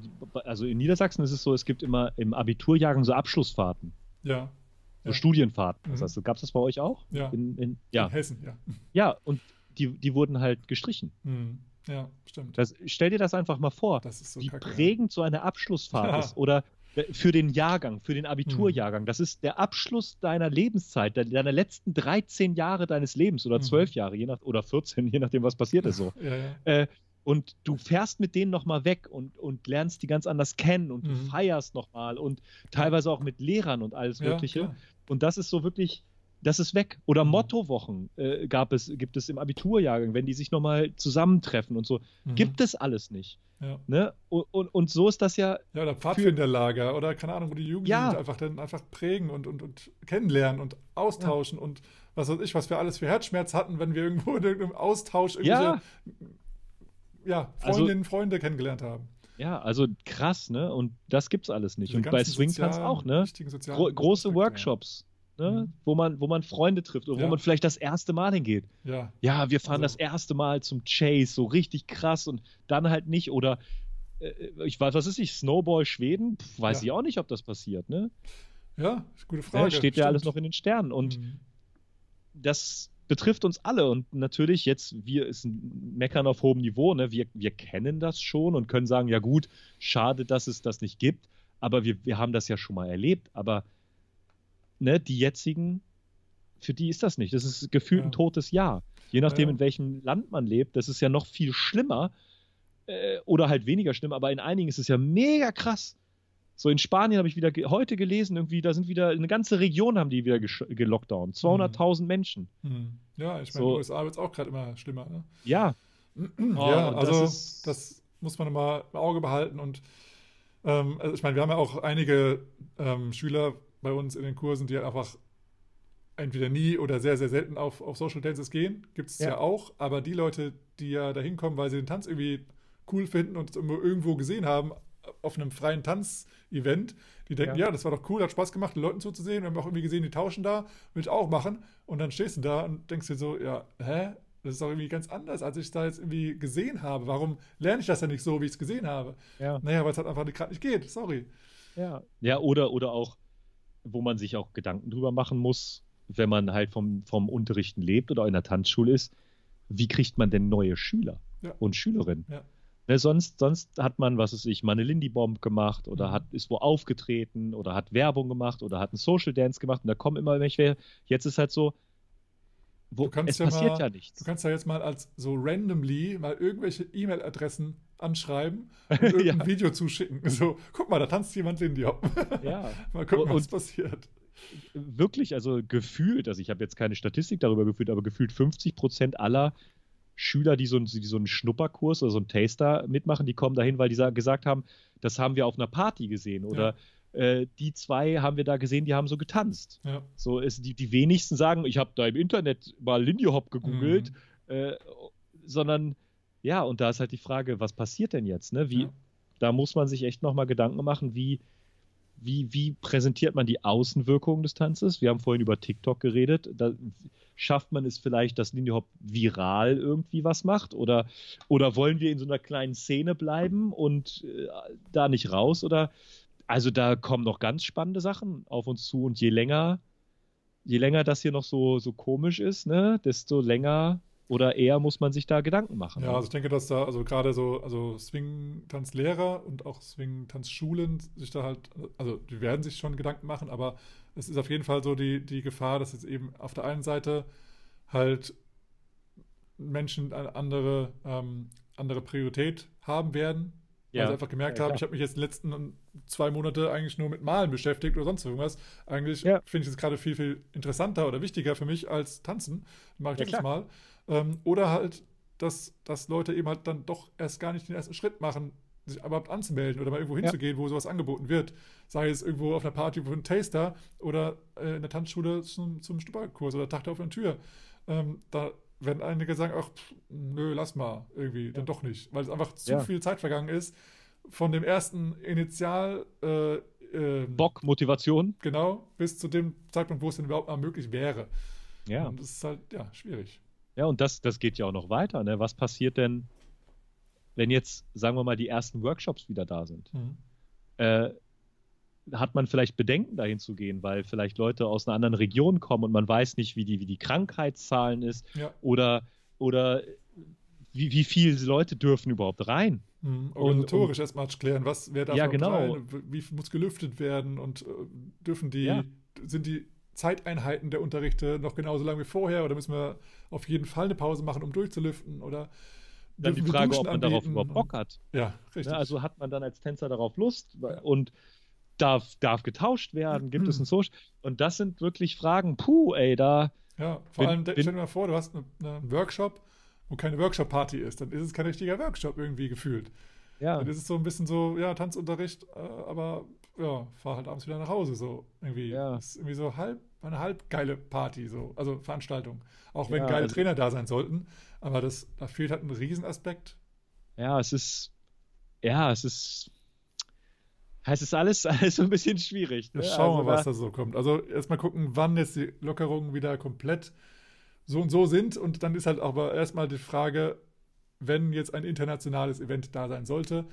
also in Niedersachsen ist es so, es gibt immer im Abiturjahrgang so Abschlussfahrten.
Ja.
So ja. Studienfahrten. Mhm. Das heißt, gab es das bei euch auch?
Ja.
In, in, ja.
in Hessen, ja.
Ja, und die, die wurden halt gestrichen.
Mhm. Ja, stimmt.
Das, stell dir das einfach mal vor,
so
wie
kacke,
prägend so eine Abschlussfahrt ja. ist. Oder für den Jahrgang, für den Abiturjahrgang. Mhm. Das ist der Abschluss deiner Lebenszeit, deiner letzten 13 Jahre deines Lebens oder 12 mhm. Jahre, je nach, oder 14, je nachdem, was passiert ist so.
Ja, ja.
Äh, und du fährst mit denen nochmal weg und, und lernst die ganz anders kennen und mhm. du feierst nochmal und teilweise auch mit Lehrern und alles Mögliche. Ja, und das ist so wirklich, das ist weg. Oder mhm. Mottowochen äh, gab es, gibt es im Abiturjahrgang, wenn die sich nochmal zusammentreffen und so. Mhm. Gibt es alles nicht.
Ja.
Ne? Und, und, und, so ist das ja.
Ja, oder Pfadfinderlager oder keine Ahnung, wo die Jugendlichen ja. einfach dann einfach prägen und, und, und kennenlernen und austauschen ja. und was weiß ich, was wir alles für Herzschmerz hatten, wenn wir irgendwo in irgendeinem Austausch irgendwelche ja. ja Freundinnen, also, Freunde kennengelernt haben.
Ja, also krass, ne? Und das gibt's alles nicht. Und bei Swingtanz auch, ne? Gro große Workshops ne? Mhm. wo, man, wo man Freunde trifft oder ja. wo man vielleicht das erste Mal hingeht.
Ja,
ja wir fahren also. das erste Mal zum Chase, so richtig krass und dann halt nicht. Oder äh, ich weiß, was ist ich, Snowball Schweden? Pff, weiß ja. ich auch nicht, ob das passiert, ne?
Ja, gute Frage. Ja,
steht Stimmt. ja alles noch in den Sternen. Und mhm. das betrifft uns alle. Und natürlich, jetzt, wir ist ein Meckern auf hohem Niveau, ne? wir, wir kennen das schon und können sagen, ja gut, schade, dass es das nicht gibt, aber wir, wir haben das ja schon mal erlebt. Aber ne, die jetzigen, für die ist das nicht. Das ist gefühlt ja. ein totes Jahr. Je nachdem, ja. in welchem Land man lebt, das ist ja noch viel schlimmer äh, oder halt weniger schlimm, aber in einigen ist es ja mega krass. So in Spanien habe ich wieder ge heute gelesen, irgendwie, da sind wieder eine ganze Region haben die wieder gelockdown. 200.000 hm. Menschen.
Hm. Ja, ich meine, so. in den USA wird es auch gerade immer schlimmer. Ne?
Ja.
ja, oh, also das, das, muss man immer im Auge behalten und ähm, also ich meine, wir haben ja auch einige ähm, Schüler bei uns in den Kursen, die halt einfach entweder nie oder sehr, sehr selten auf, auf Social Dances gehen. Gibt es ja. ja. auch. Aber die Leute, die ja da hinkommen, weil sie den Tanz irgendwie cool finden und es irgendwo gesehen haben, auf einem freien Tanzevent, die denken, ja. ja. das war doch cool, hat Spaß gemacht, den Leuten zuzusehen. Wir haben auch irgendwie gesehen, die tauschen da, will ich auch machen. Und dann stehst du da und denkst dir so, ja, hä? Das ist doch irgendwie ganz anders, als ich es da jetzt irgendwie gesehen habe. Warum lerne ich das ja nicht so, wie ich es gesehen habe? Ja. Naja, weil es halt einfach gerade nicht geht. Sorry.
Ja. Ja, oder, oder auch, wo man sich auch Gedanken drüber machen muss, wenn man halt vom, vom Unterrichten lebt oder in der Tanzschule ist, wie kriegt man denn neue Schüler ja. und Schülerinnen? Ja. Ne, sonst, sonst hat man, was weiß ich, mal eine Lindy-Bomb gemacht oder mhm. hat, ist wo aufgetreten oder hat Werbung gemacht oder hat einen Social Dance gemacht und da kommen immer welche. Jetzt ist halt so, wo, es ja passiert
mal,
ja nichts.
Du kannst ja jetzt mal als so randomly mal irgendwelche E-Mail-Adressen anschreiben und irgendein ja. Video zuschicken. So, guck mal, da tanzt jemand Lindy Hop. ja. mal gucken, was und, passiert
wirklich, also gefühlt, also ich habe jetzt keine Statistik darüber geführt, aber gefühlt 50 Prozent aller Schüler, die so, einen, die so einen Schnupperkurs oder so einen Taster mitmachen, die kommen dahin, weil die gesagt haben, das haben wir auf einer Party gesehen oder ja. Äh, die zwei haben wir da gesehen, die haben so getanzt. Ja. So ist die, die wenigsten sagen, ich habe da im Internet mal Lindy Hop gegoogelt, mhm. äh, sondern ja, und da ist halt die Frage, was passiert denn jetzt? Ne? Wie, ja. Da muss man sich echt nochmal Gedanken machen, wie, wie, wie präsentiert man die Außenwirkungen des Tanzes? Wir haben vorhin über TikTok geredet. Da schafft man es vielleicht, dass Lindy Hop viral irgendwie was macht? Oder, oder wollen wir in so einer kleinen Szene bleiben und äh, da nicht raus? Oder also da kommen noch ganz spannende Sachen auf uns zu und je länger, je länger das hier noch so, so komisch ist, ne, desto länger oder eher muss man sich da Gedanken machen?
Ja, also ich denke, dass da, also gerade so, also Swing-Tanzlehrer und auch Swing-Tanzschulen sich da halt, also die werden sich schon Gedanken machen, aber es ist auf jeden Fall so die, die Gefahr, dass jetzt eben auf der einen Seite halt Menschen eine andere, ähm, andere Priorität haben werden, weil ja. sie einfach gemerkt ja, haben, ich habe mich jetzt die letzten zwei Monate eigentlich nur mit Malen beschäftigt oder sonst irgendwas. Eigentlich ja. finde ich es gerade viel, viel interessanter oder wichtiger für mich als Tanzen. Mache ich ja, das mal. Ähm, oder halt, dass, dass Leute eben halt dann doch erst gar nicht den ersten Schritt machen, sich überhaupt anzumelden oder mal irgendwo hinzugehen, ja. wo sowas angeboten wird. Sei es irgendwo auf einer Party für einen Taster oder äh, in der Tanzschule zum, zum Stupperkurs oder Tag der offenen Tür. Ähm, da werden einige sagen, ach, pff, nö, lass mal, irgendwie, ja. dann doch nicht, weil es einfach zu ja. viel Zeit vergangen ist von dem ersten Initial äh,
äh, Bock, Motivation.
Genau, bis zu dem Zeitpunkt, wo es denn überhaupt mal möglich wäre. Ja. Und das ist halt, ja, schwierig.
Ja, und das, das geht ja auch noch weiter. Ne? Was passiert denn, wenn jetzt, sagen wir mal, die ersten Workshops wieder da sind? Mhm. Äh, hat man vielleicht Bedenken, dahin zu gehen, weil vielleicht Leute aus einer anderen Region kommen und man weiß nicht, wie die, wie die Krankheitszahlen ist ja. oder, oder wie, wie viele Leute dürfen überhaupt rein?
Mhm, organisatorisch erstmal klären, was wer darf ja, genau. rein, wie muss gelüftet werden und äh, dürfen die, ja. sind die Zeiteinheiten der Unterrichte noch genauso lang wie vorher oder müssen wir auf jeden Fall eine Pause machen, um durchzulüften oder
dann die Frage, ob man anbieten? darauf überhaupt Bock hat.
Ja, richtig. Ja,
also hat man dann als Tänzer darauf Lust und darf, darf getauscht werden, gibt es ein Social und das sind wirklich Fragen, puh, ey, da
Ja, vor bin, allem stell dir mal vor, du hast einen Workshop, wo keine Workshop-Party ist, dann ist es kein richtiger Workshop irgendwie gefühlt. Ja. Dann ist es so ein bisschen so, ja, Tanzunterricht, äh, aber ja, fahr halt abends wieder nach Hause, so irgendwie. Ja. Das ist irgendwie so halb, eine halb geile Party, so, also Veranstaltung. Auch wenn ja, geile also, Trainer da sein sollten, aber das, da fehlt halt ein Riesenaspekt.
Ja, es ist, ja, es ist, es ist alles, alles so ein bisschen schwierig.
Ne? schauen wir also, mal, was da so kommt. Also erstmal gucken, wann jetzt die Lockerungen wieder komplett so und so sind und dann ist halt aber erstmal die Frage, wenn jetzt ein internationales Event da sein sollte,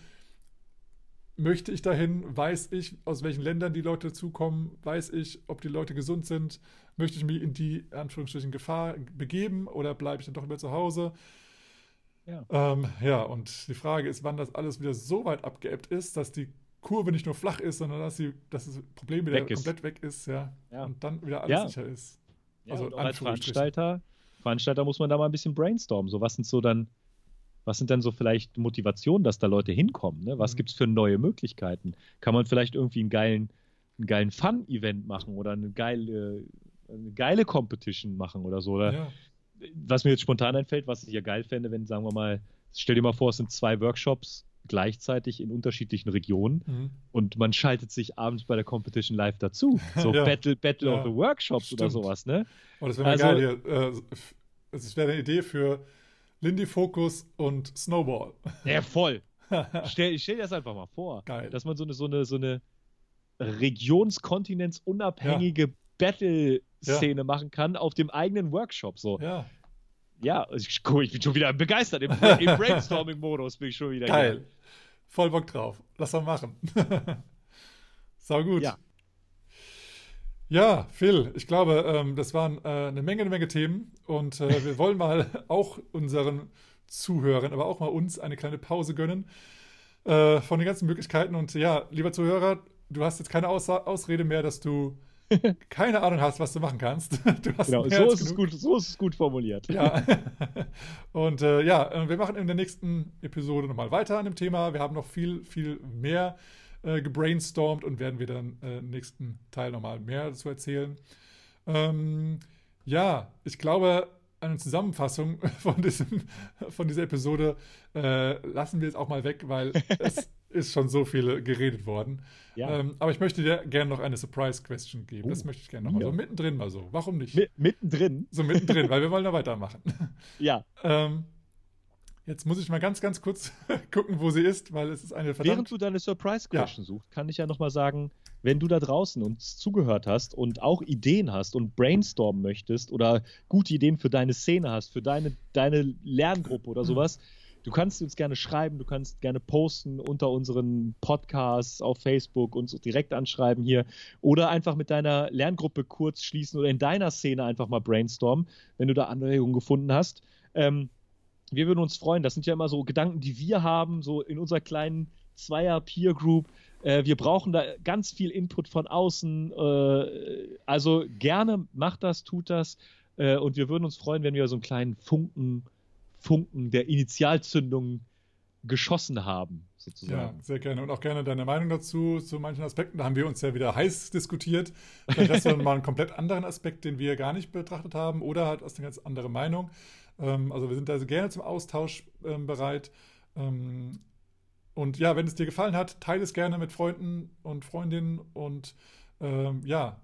möchte ich dahin? Weiß ich, aus welchen Ländern die Leute zukommen? Weiß ich, ob die Leute gesund sind? Möchte ich mich in die Anführungsstrichen Gefahr begeben oder bleibe ich dann doch lieber zu Hause? Ja. Ähm, ja, und die Frage ist, wann das alles wieder so weit abgeebbt ist, dass die Kurve nicht nur flach ist, sondern dass, sie, dass das Problem wieder weg komplett weg ist, ja, ja. Und dann wieder alles ja. sicher ist.
Also als Veranstalter, Veranstalter muss man da mal ein bisschen brainstormen. So, was sind so dann was sind denn so vielleicht Motivationen, dass da Leute hinkommen? Ne? Was mhm. gibt es für neue Möglichkeiten? Kann man vielleicht irgendwie einen geilen, einen geilen Fun-Event machen oder eine geile, eine geile Competition machen oder so? Oder ja. Was mir jetzt spontan einfällt, was ich ja geil fände, wenn, sagen wir mal, stell dir mal vor, es sind zwei Workshops gleichzeitig in unterschiedlichen Regionen mhm. und man schaltet sich abends bei der Competition live dazu. So ja. Battle, Battle ja. of the Workshops Stimmt. oder sowas, ne?
Oh, das wäre also, geil hier. Äh, das wäre eine Idee für Lindy Focus und Snowball.
Ja, voll. stell, stell dir das einfach mal vor.
Geil.
Dass man so eine, so eine, so eine regionskontinentsunabhängige ja. Battle-Szene machen kann auf dem eigenen Workshop. So.
Ja.
Ja, ich, cool, ich bin schon wieder begeistert. Im, im Brainstorming-Modus bin ich schon wieder
geil. Hier. Voll Bock drauf. Lass mal machen. Sau gut.
Ja.
Ja, Phil, ich glaube, ähm, das waren äh, eine Menge, eine Menge Themen und äh, wir wollen mal auch unseren Zuhörern, aber auch mal uns eine kleine Pause gönnen äh, von den ganzen Möglichkeiten. Und ja, lieber Zuhörer, du hast jetzt keine Aus Ausrede mehr, dass du keine Ahnung hast, was du machen kannst. Du
hast genau, so ist, es gut, so ist es gut formuliert.
Ja. Und äh, ja, äh, wir machen in der nächsten Episode nochmal weiter an dem Thema. Wir haben noch viel, viel mehr äh, gebrainstormt und werden wir dann äh, im nächsten Teil nochmal mehr dazu erzählen. Ähm, ja, ich glaube, eine Zusammenfassung von, diesem, von dieser Episode äh, lassen wir jetzt auch mal weg, weil es ist schon so viel geredet worden. Ja. Ähm, aber ich möchte dir gerne noch eine Surprise-Question geben. Oh. Das möchte ich gerne noch mal. Ja. So mittendrin mal so. Warum nicht?
M mittendrin?
So mittendrin, weil wir wollen da weitermachen.
Ja.
Ähm, jetzt muss ich mal ganz, ganz kurz gucken, wo sie ist, weil es ist eine verdammt...
Während du deine Surprise-Question ja. suchst, kann ich ja noch mal sagen, wenn du da draußen uns zugehört hast und auch Ideen hast und brainstormen möchtest oder gute Ideen für deine Szene hast, für deine, deine Lerngruppe oder sowas, Du kannst uns gerne schreiben, du kannst gerne posten unter unseren Podcasts auf Facebook, uns direkt anschreiben hier oder einfach mit deiner Lerngruppe kurz schließen oder in deiner Szene einfach mal brainstormen, wenn du da Anregungen gefunden hast. Ähm, wir würden uns freuen. Das sind ja immer so Gedanken, die wir haben, so in unserer kleinen Zweier-Peer-Group. Äh, wir brauchen da ganz viel Input von außen. Äh, also gerne macht das, tut das. Äh, und wir würden uns freuen, wenn wir so einen kleinen Funken Funken der Initialzündung geschossen haben, sozusagen.
Ja, sehr gerne. Und auch gerne deine Meinung dazu, zu manchen Aspekten. Da haben wir uns ja wieder heiß diskutiert. Vielleicht hast du dann mal einen komplett anderen Aspekt, den wir gar nicht betrachtet haben, oder halt aus eine ganz andere Meinung. Ähm, also wir sind also gerne zum Austausch ähm, bereit. Ähm, und ja, wenn es dir gefallen hat, teile es gerne mit Freunden und Freundinnen und ja,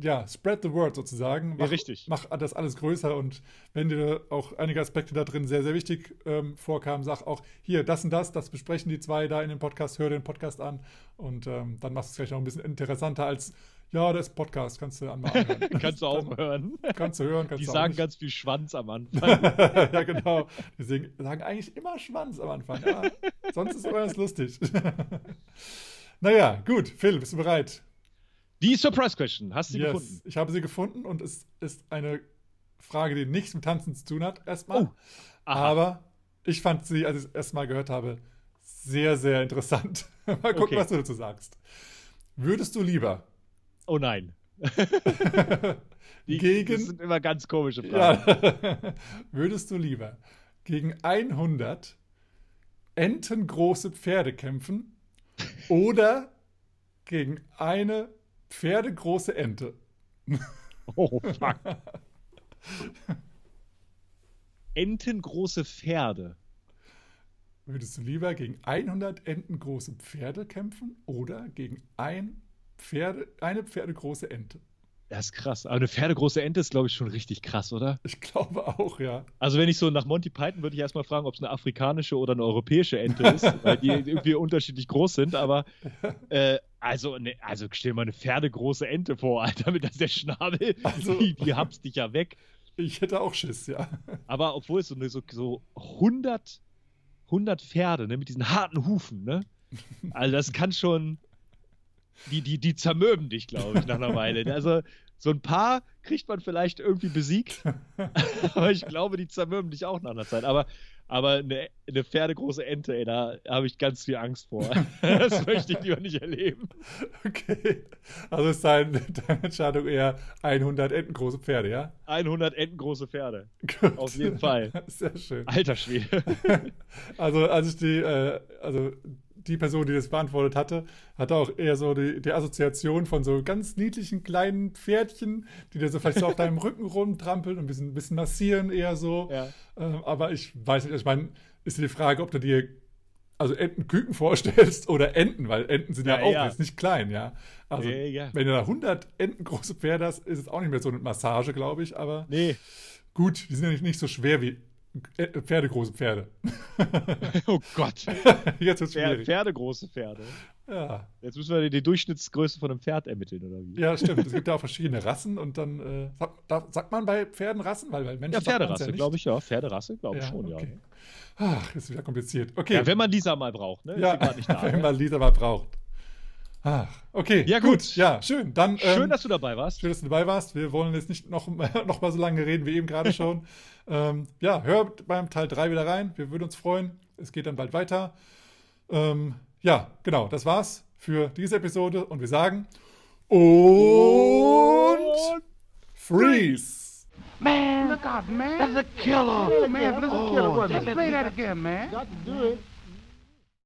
ja, spread the word sozusagen.
Mach, ja, richtig.
Mach das alles größer und wenn dir auch einige Aspekte da drin sehr, sehr wichtig ähm, vorkamen, sag auch, hier, das und das, das besprechen die zwei da in dem Podcast, hör den Podcast an und ähm, dann machst du es vielleicht noch ein bisschen interessanter als, ja, das Podcast, kannst du anmachen.
kannst du auch hören.
Kannst du hören. Kannst
die
du
sagen ganz viel Schwanz am Anfang.
ja, genau. Die sagen eigentlich immer Schwanz am Anfang. Ja, sonst ist es immer lustig. naja, gut. Phil, bist du bereit?
Die Surprise Question, hast du sie yes, gefunden?
Ich habe sie gefunden und es ist eine Frage, die nichts mit Tanzen zu tun hat, erstmal. Oh, Aber ich fand sie, als ich es erstmal gehört habe, sehr, sehr interessant. Mal gucken, okay. was du dazu sagst. Würdest du lieber.
Oh nein.
die, gegen, das
sind immer ganz komische Fragen.
Ja, würdest du lieber gegen 100 entengroße Pferde kämpfen oder gegen eine Pferdegroße Ente.
Oh, fuck. Entengroße Pferde.
Würdest du lieber gegen 100 entengroße Pferde kämpfen oder gegen ein Pferde, eine pferdegroße Ente?
Das ist krass. Aber eine pferdegroße Ente ist, glaube ich, schon richtig krass, oder?
Ich glaube auch, ja.
Also, wenn ich so nach Monty Python würde ich erstmal fragen, ob es eine afrikanische oder eine europäische Ente ist, weil die irgendwie unterschiedlich groß sind. Aber, äh, also, ne, also stell mal eine pferdegroße Ente vor, Alter, mit der Schnabel, also, die, die habst dich ja weg.
Ich hätte auch Schiss, ja.
Aber obwohl es so, so, so 100, 100 Pferde, ne, mit diesen harten Hufen, ne? Also, das kann schon die, die, die zermürben dich, glaube ich, nach einer Weile. Also so ein paar kriegt man vielleicht irgendwie besiegt, aber ich glaube, die zermürben dich auch nach einer Zeit. Aber, aber eine, eine pferdegroße Ente, ey, da habe ich ganz viel Angst vor. das möchte ich lieber nicht erleben.
Okay, also ist dein, deine Entscheidung eher 100 entengroße Pferde, ja?
100 entengroße Pferde. Gut. Auf jeden Fall.
Sehr schön.
Alter Schwede.
also, als ich die, äh, also die Person, die das beantwortet hatte, hatte auch eher so die, die Assoziation von so ganz niedlichen kleinen Pferdchen, die dir so vielleicht so auf deinem Rücken rumtrampeln und ein bisschen, ein bisschen massieren eher so.
Ja.
Ähm, aber ich weiß nicht, ich meine, ist die Frage, ob du dir also Entenküken vorstellst oder Enten, weil Enten sind ja, ja auch ja. jetzt nicht klein, ja. Also, ja, wenn du da 100 entengroße Pferde hast, ist es auch nicht mehr so eine Massage, glaube ich, aber
nee.
gut, die sind ja nicht, nicht so schwer wie äh, Pferdegroße Pferde.
oh Gott.
Jetzt wird's schwierig.
Pferdegroße Pferde.
Ja.
Jetzt müssen wir die Durchschnittsgröße von einem Pferd ermitteln, oder wie?
Ja, stimmt. Es gibt ja auch verschiedene Rassen und dann äh, sagt, sagt, man bei Pferden Rassen, weil, weil Menschen.
Ja, Pferderasse, ja glaube ich, ja. Pferderasse, glaube ich ja, schon, okay. ja.
Ach, ist wieder kompliziert. Okay.
Ja, wenn man Lisa mal braucht, ne?
Ja, da, wenn man Lisa mal braucht. Ach, okay.
Ja, gut. gut.
Ja, schön. Dann,
schön, ähm, dass du dabei warst.
Schön, dass du dabei warst. Wir wollen jetzt nicht noch, noch mal so lange reden wie eben gerade schon. ähm, ja, hör beim Teil 3 wieder rein. Wir würden uns freuen. Es geht dann bald weiter. Ähm, ja, genau. Das war's für diese Episode. Und wir sagen und, und freeze. Man, look out, man. That's a killer. Oh, man, that's a killer. Oh, Let's play that again, man. Got to do it.